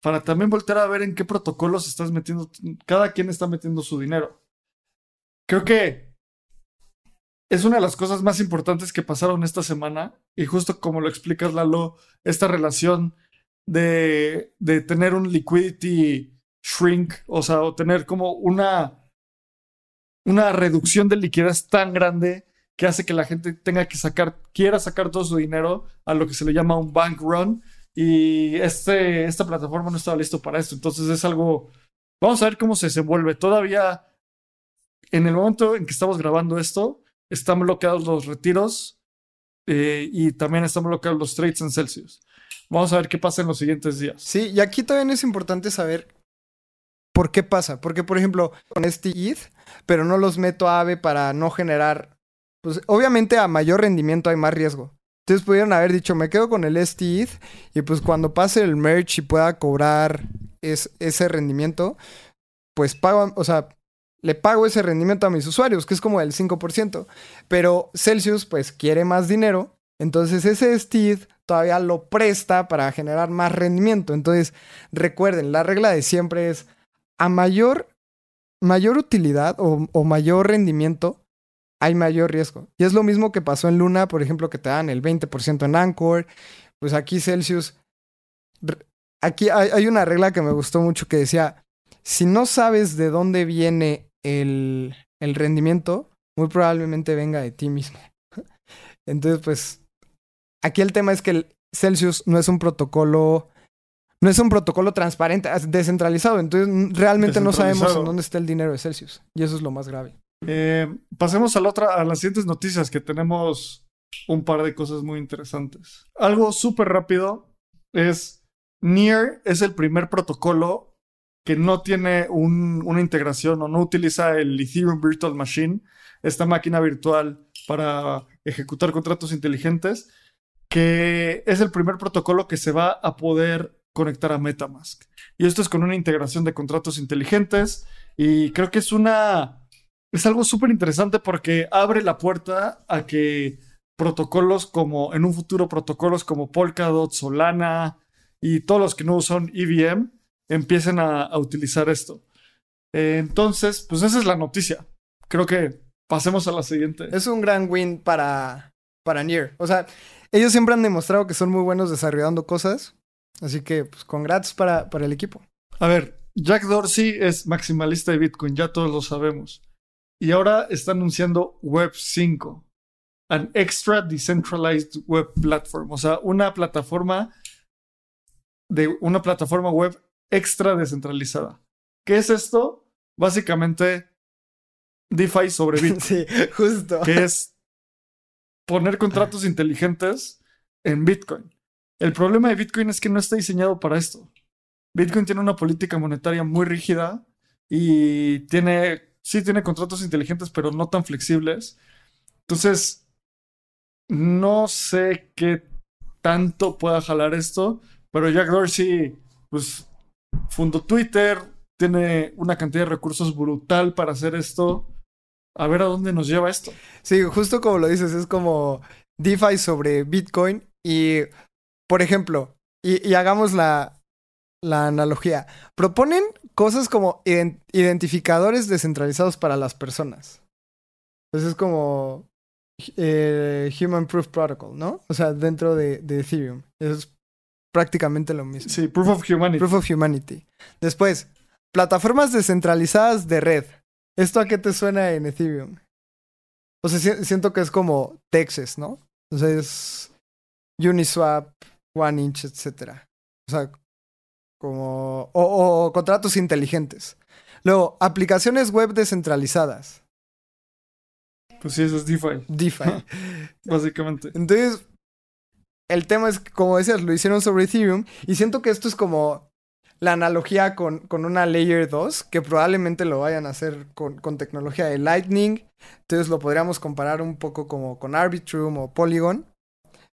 para también volver a ver en qué protocolos estás metiendo, cada quien está metiendo su dinero. Creo que es una de las cosas más importantes que pasaron esta semana y justo como lo explicas Lalo, esta relación de, de tener un liquidity shrink, o sea, o tener como una, una reducción de liquidez tan grande que hace que la gente tenga que sacar, quiera sacar todo su dinero a lo que se le llama un bank run y este, esta plataforma no estaba listo para esto, entonces es algo, vamos a ver cómo se desenvuelve. Todavía en el momento en que estamos grabando esto, están bloqueados los retiros eh, y también están bloqueados los trades en Celsius. Vamos a ver qué pasa en los siguientes días. Sí, y aquí también es importante saber por qué pasa. Porque, por ejemplo, con este ETH, pero no los meto a AVE para no generar. Pues obviamente a mayor rendimiento hay más riesgo. Entonces pudieron haber dicho, me quedo con el STETH y pues cuando pase el merch y pueda cobrar ese rendimiento, pues pago, o sea, le pago ese rendimiento a mis usuarios, que es como el 5%. Pero Celsius, pues, quiere más dinero. Entonces ese STEED todavía lo presta para generar más rendimiento. Entonces, recuerden, la regla de siempre es a mayor, mayor utilidad o, mayor rendimiento, hay mayor riesgo. Y es lo mismo que pasó en Luna, por ejemplo, que te dan el 20% en Anchor. Pues aquí Celsius... Aquí hay, hay una regla que me gustó mucho que decía, si no sabes de dónde viene el, el rendimiento muy probablemente venga de ti mismo. Entonces, pues, aquí el tema es que el Celsius no es un protocolo, no es un protocolo transparente, descentralizado. Entonces, realmente no sabemos en dónde está el dinero de Celsius. Y eso es lo más grave. Eh, pasemos a, la otra, a las siguientes noticias, que tenemos un par de cosas muy interesantes. Algo súper rápido es Near es el primer protocolo que no tiene una integración o no utiliza el Ethereum Virtual Machine, esta máquina virtual para ejecutar contratos inteligentes, que es el primer protocolo que se va a poder conectar a Metamask. Y esto es con una integración de contratos inteligentes y creo que es una es algo súper interesante porque abre la puerta a que protocolos como en un futuro protocolos como Polkadot, Solana y todos los que no usan EVM empiecen a, utilizar esto. Eh, entonces, pues esa es la noticia. Creo que pasemos a la siguiente. Es un gran win para, para Nier. O sea, ellos siempre han demostrado que son muy buenos desarrollando cosas. Así que, pues, congrats para, para el equipo. A ver, Jack Dorsey es maximalista de Bitcoin, ya todos lo sabemos. Y ahora está anunciando Web 5, an extra decentralized web platform, o sea, una plataforma de una plataforma web extra descentralizada. ¿Qué es esto? Básicamente DeFi sobre Bitcoin. sí, justo. Que es poner contratos inteligentes en Bitcoin. El problema de Bitcoin es que no está diseñado para esto. Bitcoin tiene una política monetaria muy rígida y tiene, sí tiene contratos inteligentes, pero no tan flexibles. Entonces, no sé qué tanto pueda jalar esto, pero Jack Dorsey, pues, fundó Twitter, tiene una cantidad de recursos brutal para hacer esto. A ver a dónde nos lleva esto. Sí, justo como lo dices, es como DeFi sobre Bitcoin y, por ejemplo, y, hagamos la, la analogía, proponen cosas como ident- identificadores descentralizados para las personas. Entonces es como eh, Human Proof Protocol, ¿no? O sea, dentro de, de Ethereum. Es prácticamente lo mismo. Sí, Proof of Humanity. Proof of Humanity. Después, plataformas descentralizadas de red. ¿Esto a qué te suena en Ethereum? O sea, si- siento que es como Texas, ¿no? O sea, es Uniswap, OneInch, etcétera. O sea, como... O, o contratos inteligentes. Luego, aplicaciones web descentralizadas. Pues sí, eso es DeFi, DeFi. básicamente. Entonces, el tema es, como decías, lo hicieron sobre Ethereum y siento que esto es como la analogía con, con una Layer 2, que probablemente lo vayan a hacer con, con tecnología de Lightning. Entonces lo podríamos comparar un poco como con Arbitrum o Polygon.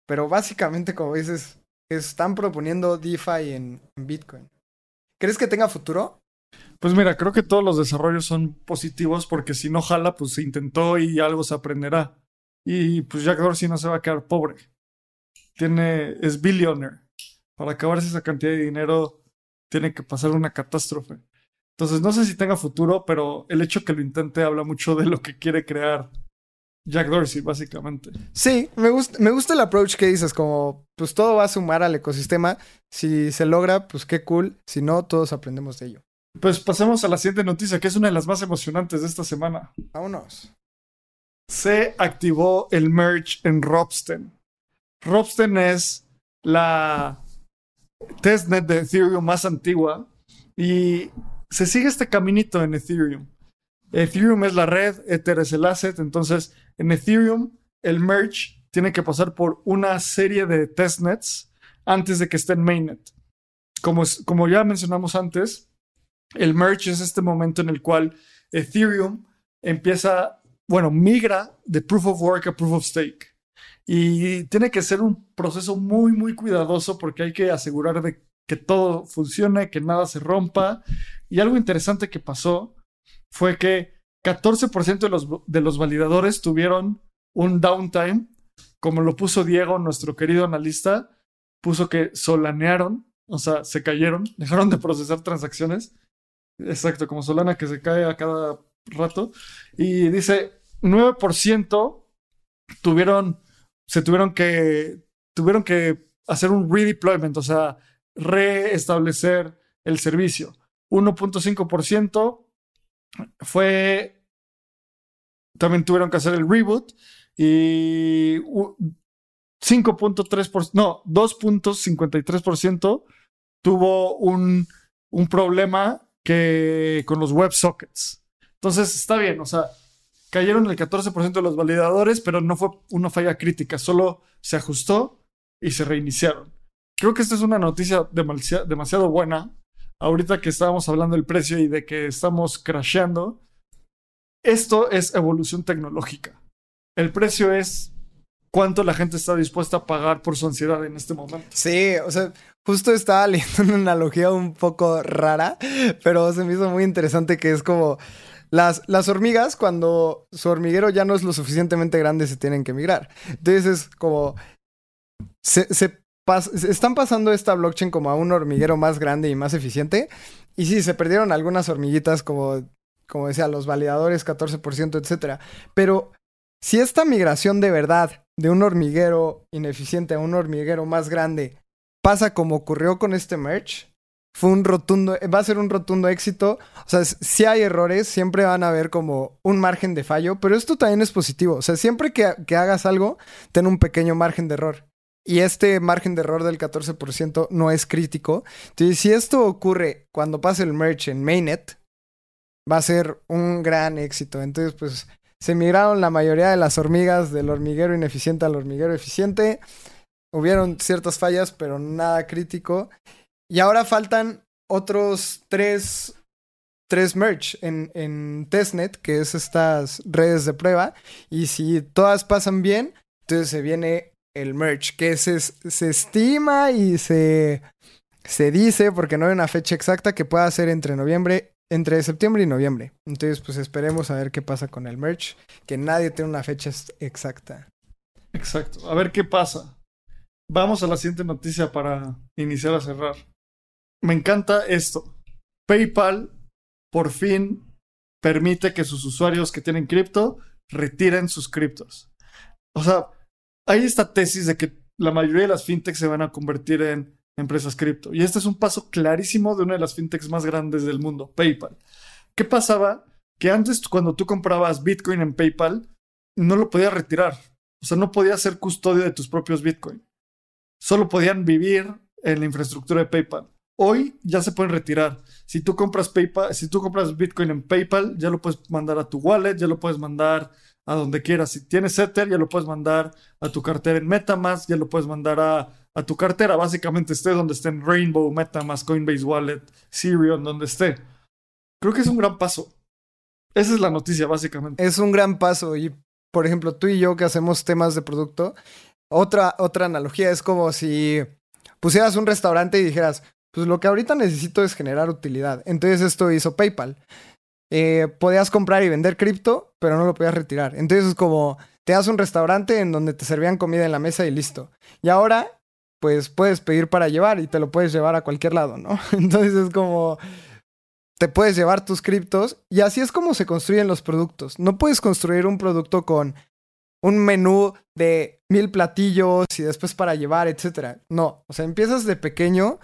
Pero básicamente, como dices, están proponiendo DeFi en, en Bitcoin. ¿Crees que tenga futuro? Pues mira, creo que todos los desarrollos son positivos porque si no jala, pues se intentó y algo se aprenderá. Y pues Jack Dorsey no se va a quedar pobre. Tiene, es billionaire. Para acabarse esa cantidad de dinero, tiene que pasar una catástrofe. Entonces, no sé si tenga futuro, pero el hecho que lo intente habla mucho de lo que quiere crear Jack Dorsey, básicamente. Sí, me gusta, me gusta el approach que dices, como pues todo va a sumar al ecosistema. Si se logra, pues qué cool. Si no, todos aprendemos de ello. Pues pasemos a la siguiente noticia, que es una de las más emocionantes de esta semana. Vámonos. se activó el merge en Robsten. Robsten es la testnet de Ethereum más antigua y se sigue este caminito en Ethereum. Ethereum es la red, Ether es el asset, entonces en Ethereum el merge tiene que pasar por una serie de testnets antes de que esté en mainnet. Como, como ya mencionamos antes, el merge es este momento en el cual Ethereum empieza bueno, migra de proof of work a proof of stake. Y tiene que ser un proceso muy, muy cuidadoso porque hay que asegurar de que todo funcione, que nada se rompa. Y algo interesante que pasó fue que 14% de los, de los validadores tuvieron un downtime, como lo puso Diego, nuestro querido analista, puso que solanearon, o sea, se cayeron, dejaron de procesar transacciones. Exacto, como Solana que se cae a cada rato. Y dice, 9% tuvieron, se tuvieron que, tuvieron que hacer un redeployment, o sea, reestablecer el servicio. 1.5% fue, también tuvieron que hacer el reboot y u- 5.3%, no, 2.53% tuvo un, un problema que con los WebSockets. Entonces está bien, o sea, cayeron el 14% de los validadores, pero no fue una falla crítica, solo se ajustó y se reiniciaron. Creo que esta es una noticia demasiado, buena. Ahorita que estábamos hablando del precio y de que estamos crasheando, esto es evolución tecnológica. El precio es cuánto la gente está dispuesta a pagar por su ansiedad en este momento. Sí, o sea, justo estaba leyendo una analogía un poco rara, pero se me hizo muy interesante que es como las, las hormigas cuando su hormiguero ya no es lo suficientemente grande se tienen que migrar. Entonces es como se, están pasando esta blockchain como a un hormiguero más grande y más eficiente. Y sí, se perdieron algunas hormiguitas como, como decía, los validadores 14%, etcétera. Pero si esta migración de verdad de un hormiguero ineficiente a un hormiguero más grande pasa como ocurrió con este merge, fue un rotundo, va a ser un rotundo éxito. O sea, si hay errores, siempre van a haber como un margen de fallo, pero esto también es positivo. O sea, siempre que, que hagas algo, ten un pequeño margen de error. Y este margen de error del 14% no es crítico. Entonces, si esto ocurre cuando pase el merge en mainnet, va a ser un gran éxito. Entonces, pues se migraron la mayoría de las hormigas del hormiguero ineficiente al hormiguero eficiente. Hubieron ciertas fallas, pero nada crítico. Y ahora faltan otros tres, tres merge en, en testnet, que es estas redes de prueba. Y si todas pasan bien, entonces se viene el merch, que se, se estima y se, se dice, porque no hay una fecha exacta, que pueda ser entre noviembre, entre septiembre y noviembre. Entonces, pues esperemos a ver qué pasa con el merch, que nadie tiene una fecha exacta. Exacto. A ver qué pasa. Vamos a la siguiente noticia para iniciar a cerrar. Me encanta esto. PayPal por fin permite que sus usuarios que tienen cripto retiren sus criptos. O sea, hay esta tesis de que la mayoría de las fintechs se van a convertir en empresas cripto. Y este es un paso clarísimo de una de las fintechs más grandes del mundo, PayPal. ¿Qué pasaba? Que antes cuando tú comprabas Bitcoin en PayPal, no lo podías retirar. O sea, no podías ser custodio de tus propios Bitcoin. Solo podían vivir en la infraestructura de PayPal. Hoy ya se pueden retirar. Si tú compras Bitcoin en PayPal, ya lo puedes mandar a tu wallet, ya lo puedes mandar a donde quieras. Si tienes Ether, ya lo puedes mandar a tu cartera en MetaMask, ya lo puedes mandar a, a tu cartera. Básicamente esté donde esté en Rainbow, MetaMask, Coinbase Wallet, Sirion, donde esté. Creo que es un gran paso. Esa es la noticia, básicamente. Es un gran paso y, por ejemplo, tú y yo que hacemos temas de producto, otra, otra analogía es como si pusieras un restaurante y dijeras, pues lo que ahorita necesito es generar utilidad. Entonces esto hizo PayPal. Eh, podías comprar y vender cripto, pero no lo podías retirar. Entonces es como, te das un restaurante en donde te servían comida en la mesa y listo. Y ahora, pues puedes pedir para llevar y te lo puedes llevar a cualquier lado, ¿no? Entonces es como, te puedes llevar tus criptos y así es como se construyen los productos. No puedes construir un producto con un menú de mil platillos y después para llevar, etcétera. No, o sea, empiezas de pequeño,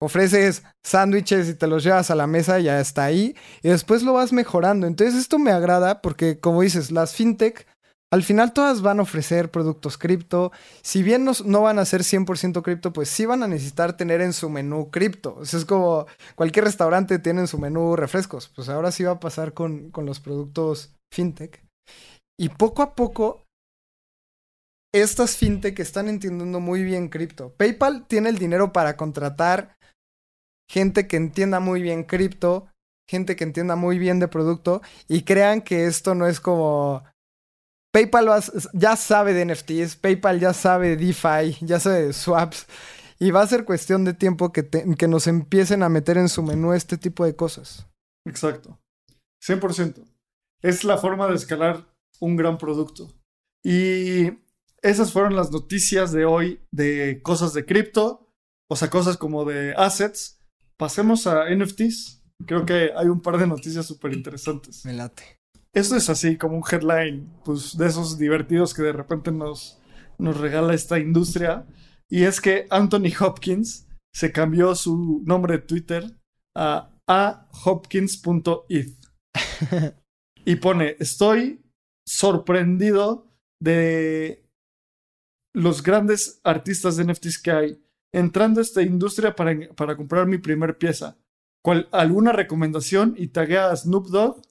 ofreces sándwiches y te los llevas a la mesa ya está ahí y después lo vas mejorando. Entonces esto me agrada porque como dices, las fintech al final todas van a ofrecer productos cripto. Si bien no, no van a ser 100% cripto, pues sí van a necesitar tener en su menú cripto. Es como cualquier restaurante tiene en su menú refrescos. Pues ahora sí va a pasar con, con los productos fintech. Y poco a poco, estas fintech están entendiendo muy bien cripto. PayPal tiene el dinero para contratar gente que entienda muy bien cripto, gente que entienda muy bien de producto y crean que esto no es como PayPal ya sabe de NFTs, PayPal ya sabe de DeFi, ya sabe de swaps. Y va a ser cuestión de tiempo que, que nos empiecen a meter en su menú este tipo de cosas. Exacto. 100%. Es la forma de escalar un gran producto. Y esas fueron las noticias de hoy de cosas de cripto, o sea, cosas como de assets. Pasemos a NFTs. Creo que hay un par de noticias súper interesantes. Me late. Esto es así como un headline, pues de esos divertidos que de repente nos, nos regala esta industria. Y es que Anthony Hopkins se cambió su nombre de Twitter a ahopkins.eth. y pone, estoy sorprendido de los grandes artistas de NFTs que hay entrando a esta industria para, para comprar mi primer pieza. ¿Cuál, ¿Alguna recomendación? Y taguea a Snoop Dogg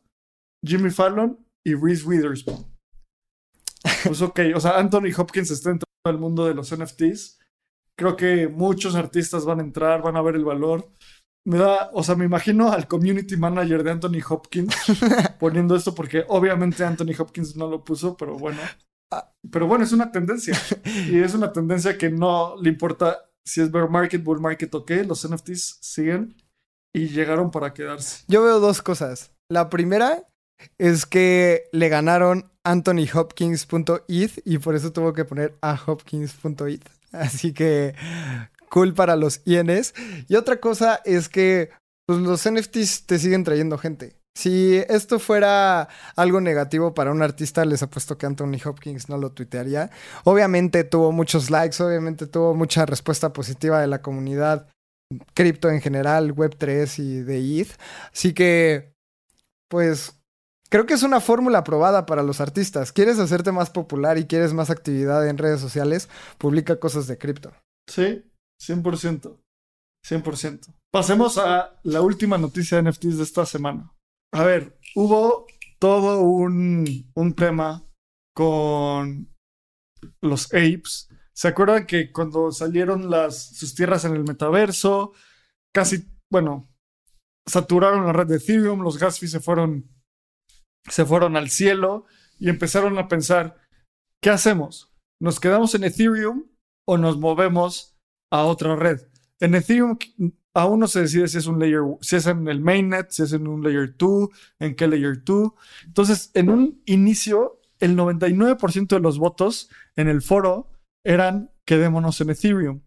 Jimmy Fallon y Reese Witherspoon. Pues ok, o sea, Anthony Hopkins está entrando al mundo de los NFTs. Creo que muchos artistas van a entrar, van a ver el valor. Me da, o sea, me imagino al community manager de Anthony Hopkins poniendo esto porque obviamente Anthony Hopkins no lo puso, pero bueno. Pero bueno, es una tendencia. Y es una tendencia que no le importa si es bear market, bull market o qué. Los NFTs siguen y llegaron para quedarse. Yo veo dos cosas. La primera es que le ganaron anthonyhopkins.eth y por eso tuvo que poner a hopkins.eth. Así que cool para los INs. Y otra cosa es que pues, los NFTs te siguen trayendo gente. Si esto fuera algo negativo para un artista, les apuesto que Anthony Hopkins no lo tuitearía. Obviamente tuvo muchos likes, obviamente tuvo mucha respuesta positiva de la comunidad cripto en general, Web3 y de ETH. Así que, pues, creo que es una fórmula probada para los artistas. ¿Quieres hacerte más popular y quieres más actividad en redes sociales? Publica cosas de cripto. Sí, 100%. 100%. Pasemos a la última noticia de NFTs de esta semana. A ver, hubo todo un, un tema con los apes. ¿Se acuerdan que cuando salieron las, sus tierras en el metaverso, casi, bueno, saturaron la red de Ethereum, los gas se fueron se fueron al cielo y empezaron a pensar, ¿qué hacemos? ¿nos quedamos en Ethereum o nos movemos a otra red? En Ethereum aún no se decide si es un layer, si es en el mainnet, si es en un layer 2, en qué layer 2. Entonces, en un inicio, el 99% de los votos en el foro eran quedémonos en Ethereum.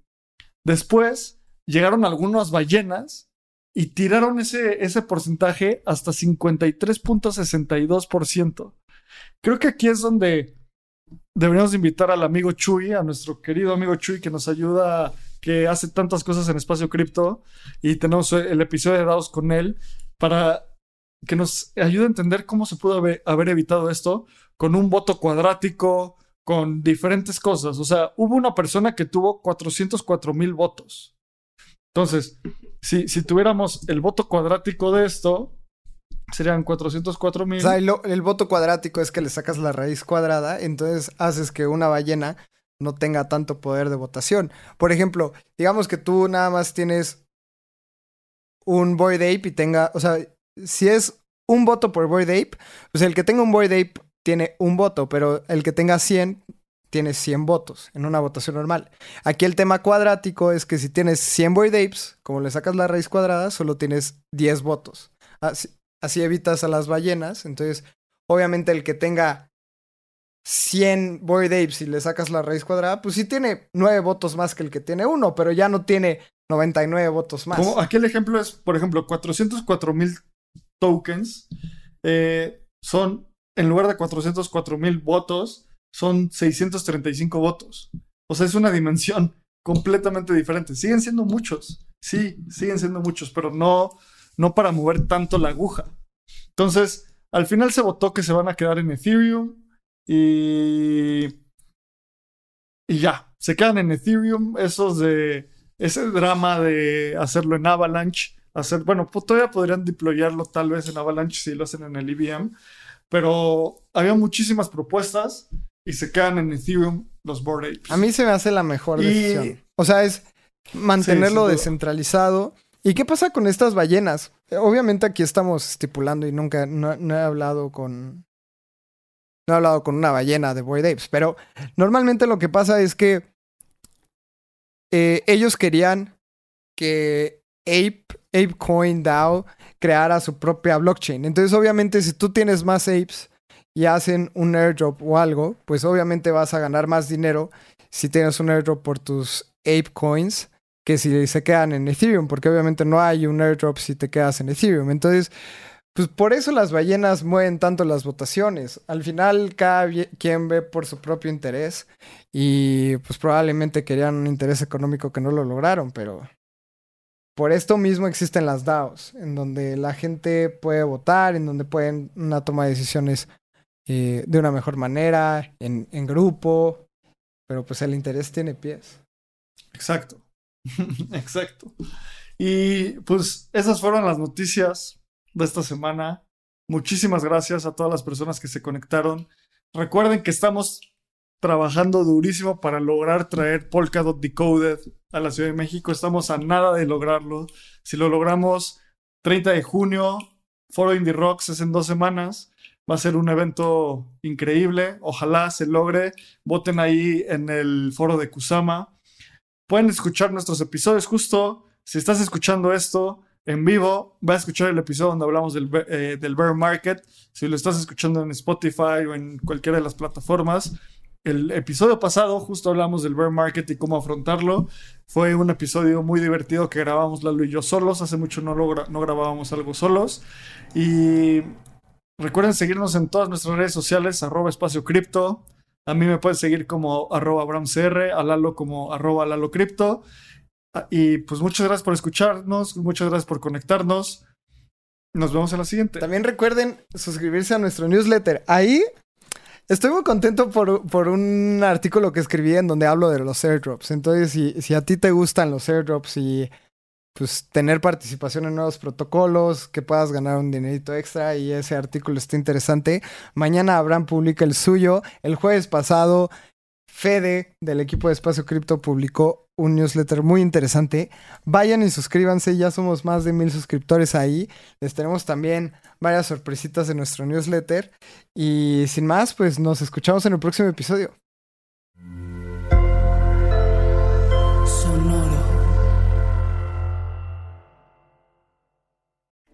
Después llegaron algunas ballenas y tiraron ese, ese porcentaje hasta 53.62%. Creo que aquí es donde deberíamos invitar al amigo Chuy, a nuestro querido amigo Chuy, que nos ayuda, que hace tantas cosas en Espacio Cripto, y tenemos el episodio de Dados con él, para que nos ayude a entender cómo se pudo haber, evitado esto con un voto cuadrático, con diferentes cosas. O sea, hubo una persona que tuvo 404 mil votos. Entonces, si, si tuviéramos el voto cuadrático de esto, serían 404 mil. O sea, el, voto cuadrático es que le sacas la raíz cuadrada, entonces haces que una ballena no tenga tanto poder de votación. Por ejemplo, digamos que tú nada más tienes un Void Ape y tenga, o sea, si es un voto por Void Ape, pues el que tenga un Void Ape tiene un voto, pero el que tenga 100 tiene 100 votos en una votación normal. Aquí el tema cuadrático es que si tienes 100 Void Apes, como le sacas la raíz cuadrada, solo tienes 10 votos. Así, así evitas a las ballenas. Entonces, obviamente el que tenga 100 Void Apes y le sacas la raíz cuadrada, pues sí tiene 9 votos más que el que tiene uno, pero ya no tiene 99 votos más. Como aquí el ejemplo es, por ejemplo, 404 mil tokens eh, son, en lugar de 404 mil votos, son 635 votos. O sea, es una dimensión completamente diferente. Siguen siendo muchos, sí, siguen siendo muchos, pero no, no para mover tanto la aguja. Entonces, al final se votó que se van a quedar en Ethereum y, y ya, se quedan en Ethereum. Esos de ese drama de hacerlo en Avalanche, hacer, bueno, pues todavía podrían deployarlo tal vez en Avalanche si lo hacen en el EVM, pero había muchísimas propuestas y se quedan en Ethereum los Board Apes. A mí se me hace la mejor decisión. O sea, es mantenerlo sí, descentralizado. ¿Y qué pasa con estas ballenas? Obviamente aquí estamos estipulando y nunca no, no, he hablado con. No he hablado con una ballena de Boyd Apes, pero normalmente lo que pasa es que eh, ellos querían que Ape, ApeCoin DAO creara su propia blockchain. Entonces, obviamente, si tú tienes más apes y hacen un airdrop o algo, pues obviamente vas a ganar más dinero si tienes un airdrop por tus ApeCoins que si se quedan en Ethereum, porque obviamente no hay un airdrop si te quedas en Ethereum. Entonces, pues por eso las ballenas mueven tanto las votaciones. Al final, cada quien ve por su propio interés y pues probablemente querían un interés económico que no lo lograron, pero por esto mismo existen las DAOs, en donde la gente puede votar, en donde pueden una toma de decisiones eh, de una mejor manera, en, en grupo, pero pues el interés tiene pies. Exacto. Exacto. Y pues esas fueron las noticias de esta semana. Muchísimas gracias a todas las personas que se conectaron. Recuerden que estamos trabajando durísimo para lograr traer Polkadot Decoded a la Ciudad de México. Estamos a nada de lograrlo. Si lo logramos, 30 de junio, Foro Indie Rocks es en dos semanas. Va a ser un evento increíble. Ojalá se logre. Voten ahí en el foro de Kusama. Pueden escuchar nuestros episodios justo. Si estás escuchando esto en vivo, va a escuchar el episodio donde hablamos del, eh, del bear market. Si lo estás escuchando en Spotify o en cualquiera de las plataformas, el episodio pasado justo hablamos del bear market y cómo afrontarlo. Fue un episodio muy divertido que grabamos Lalo y yo solos. Hace mucho no, lo, no grabábamos algo solos. Y recuerden seguirnos en todas nuestras redes sociales, arroba espacio cripto. A mí me pueden seguir como arroba abramcr, a Lalo como arroba. Y pues muchas gracias por escucharnos, muchas gracias por conectarnos. Nos vemos en la siguiente. También recuerden suscribirse a nuestro newsletter. Ahí estoy muy contento por, por un artículo que escribí en donde hablo de los airdrops. Entonces, si, si a ti te gustan los airdrops y pues tener participación en nuevos protocolos, que puedas ganar un dinerito extra y ese artículo está interesante. Mañana Abraham publica el suyo. El jueves pasado, Fede del equipo de Espacio Cripto publicó un newsletter muy interesante. Vayan y suscríbanse, ya somos más de mil suscriptores ahí. Les tenemos también varias sorpresitas en nuestro newsletter. Y sin más, pues nos escuchamos en el próximo episodio.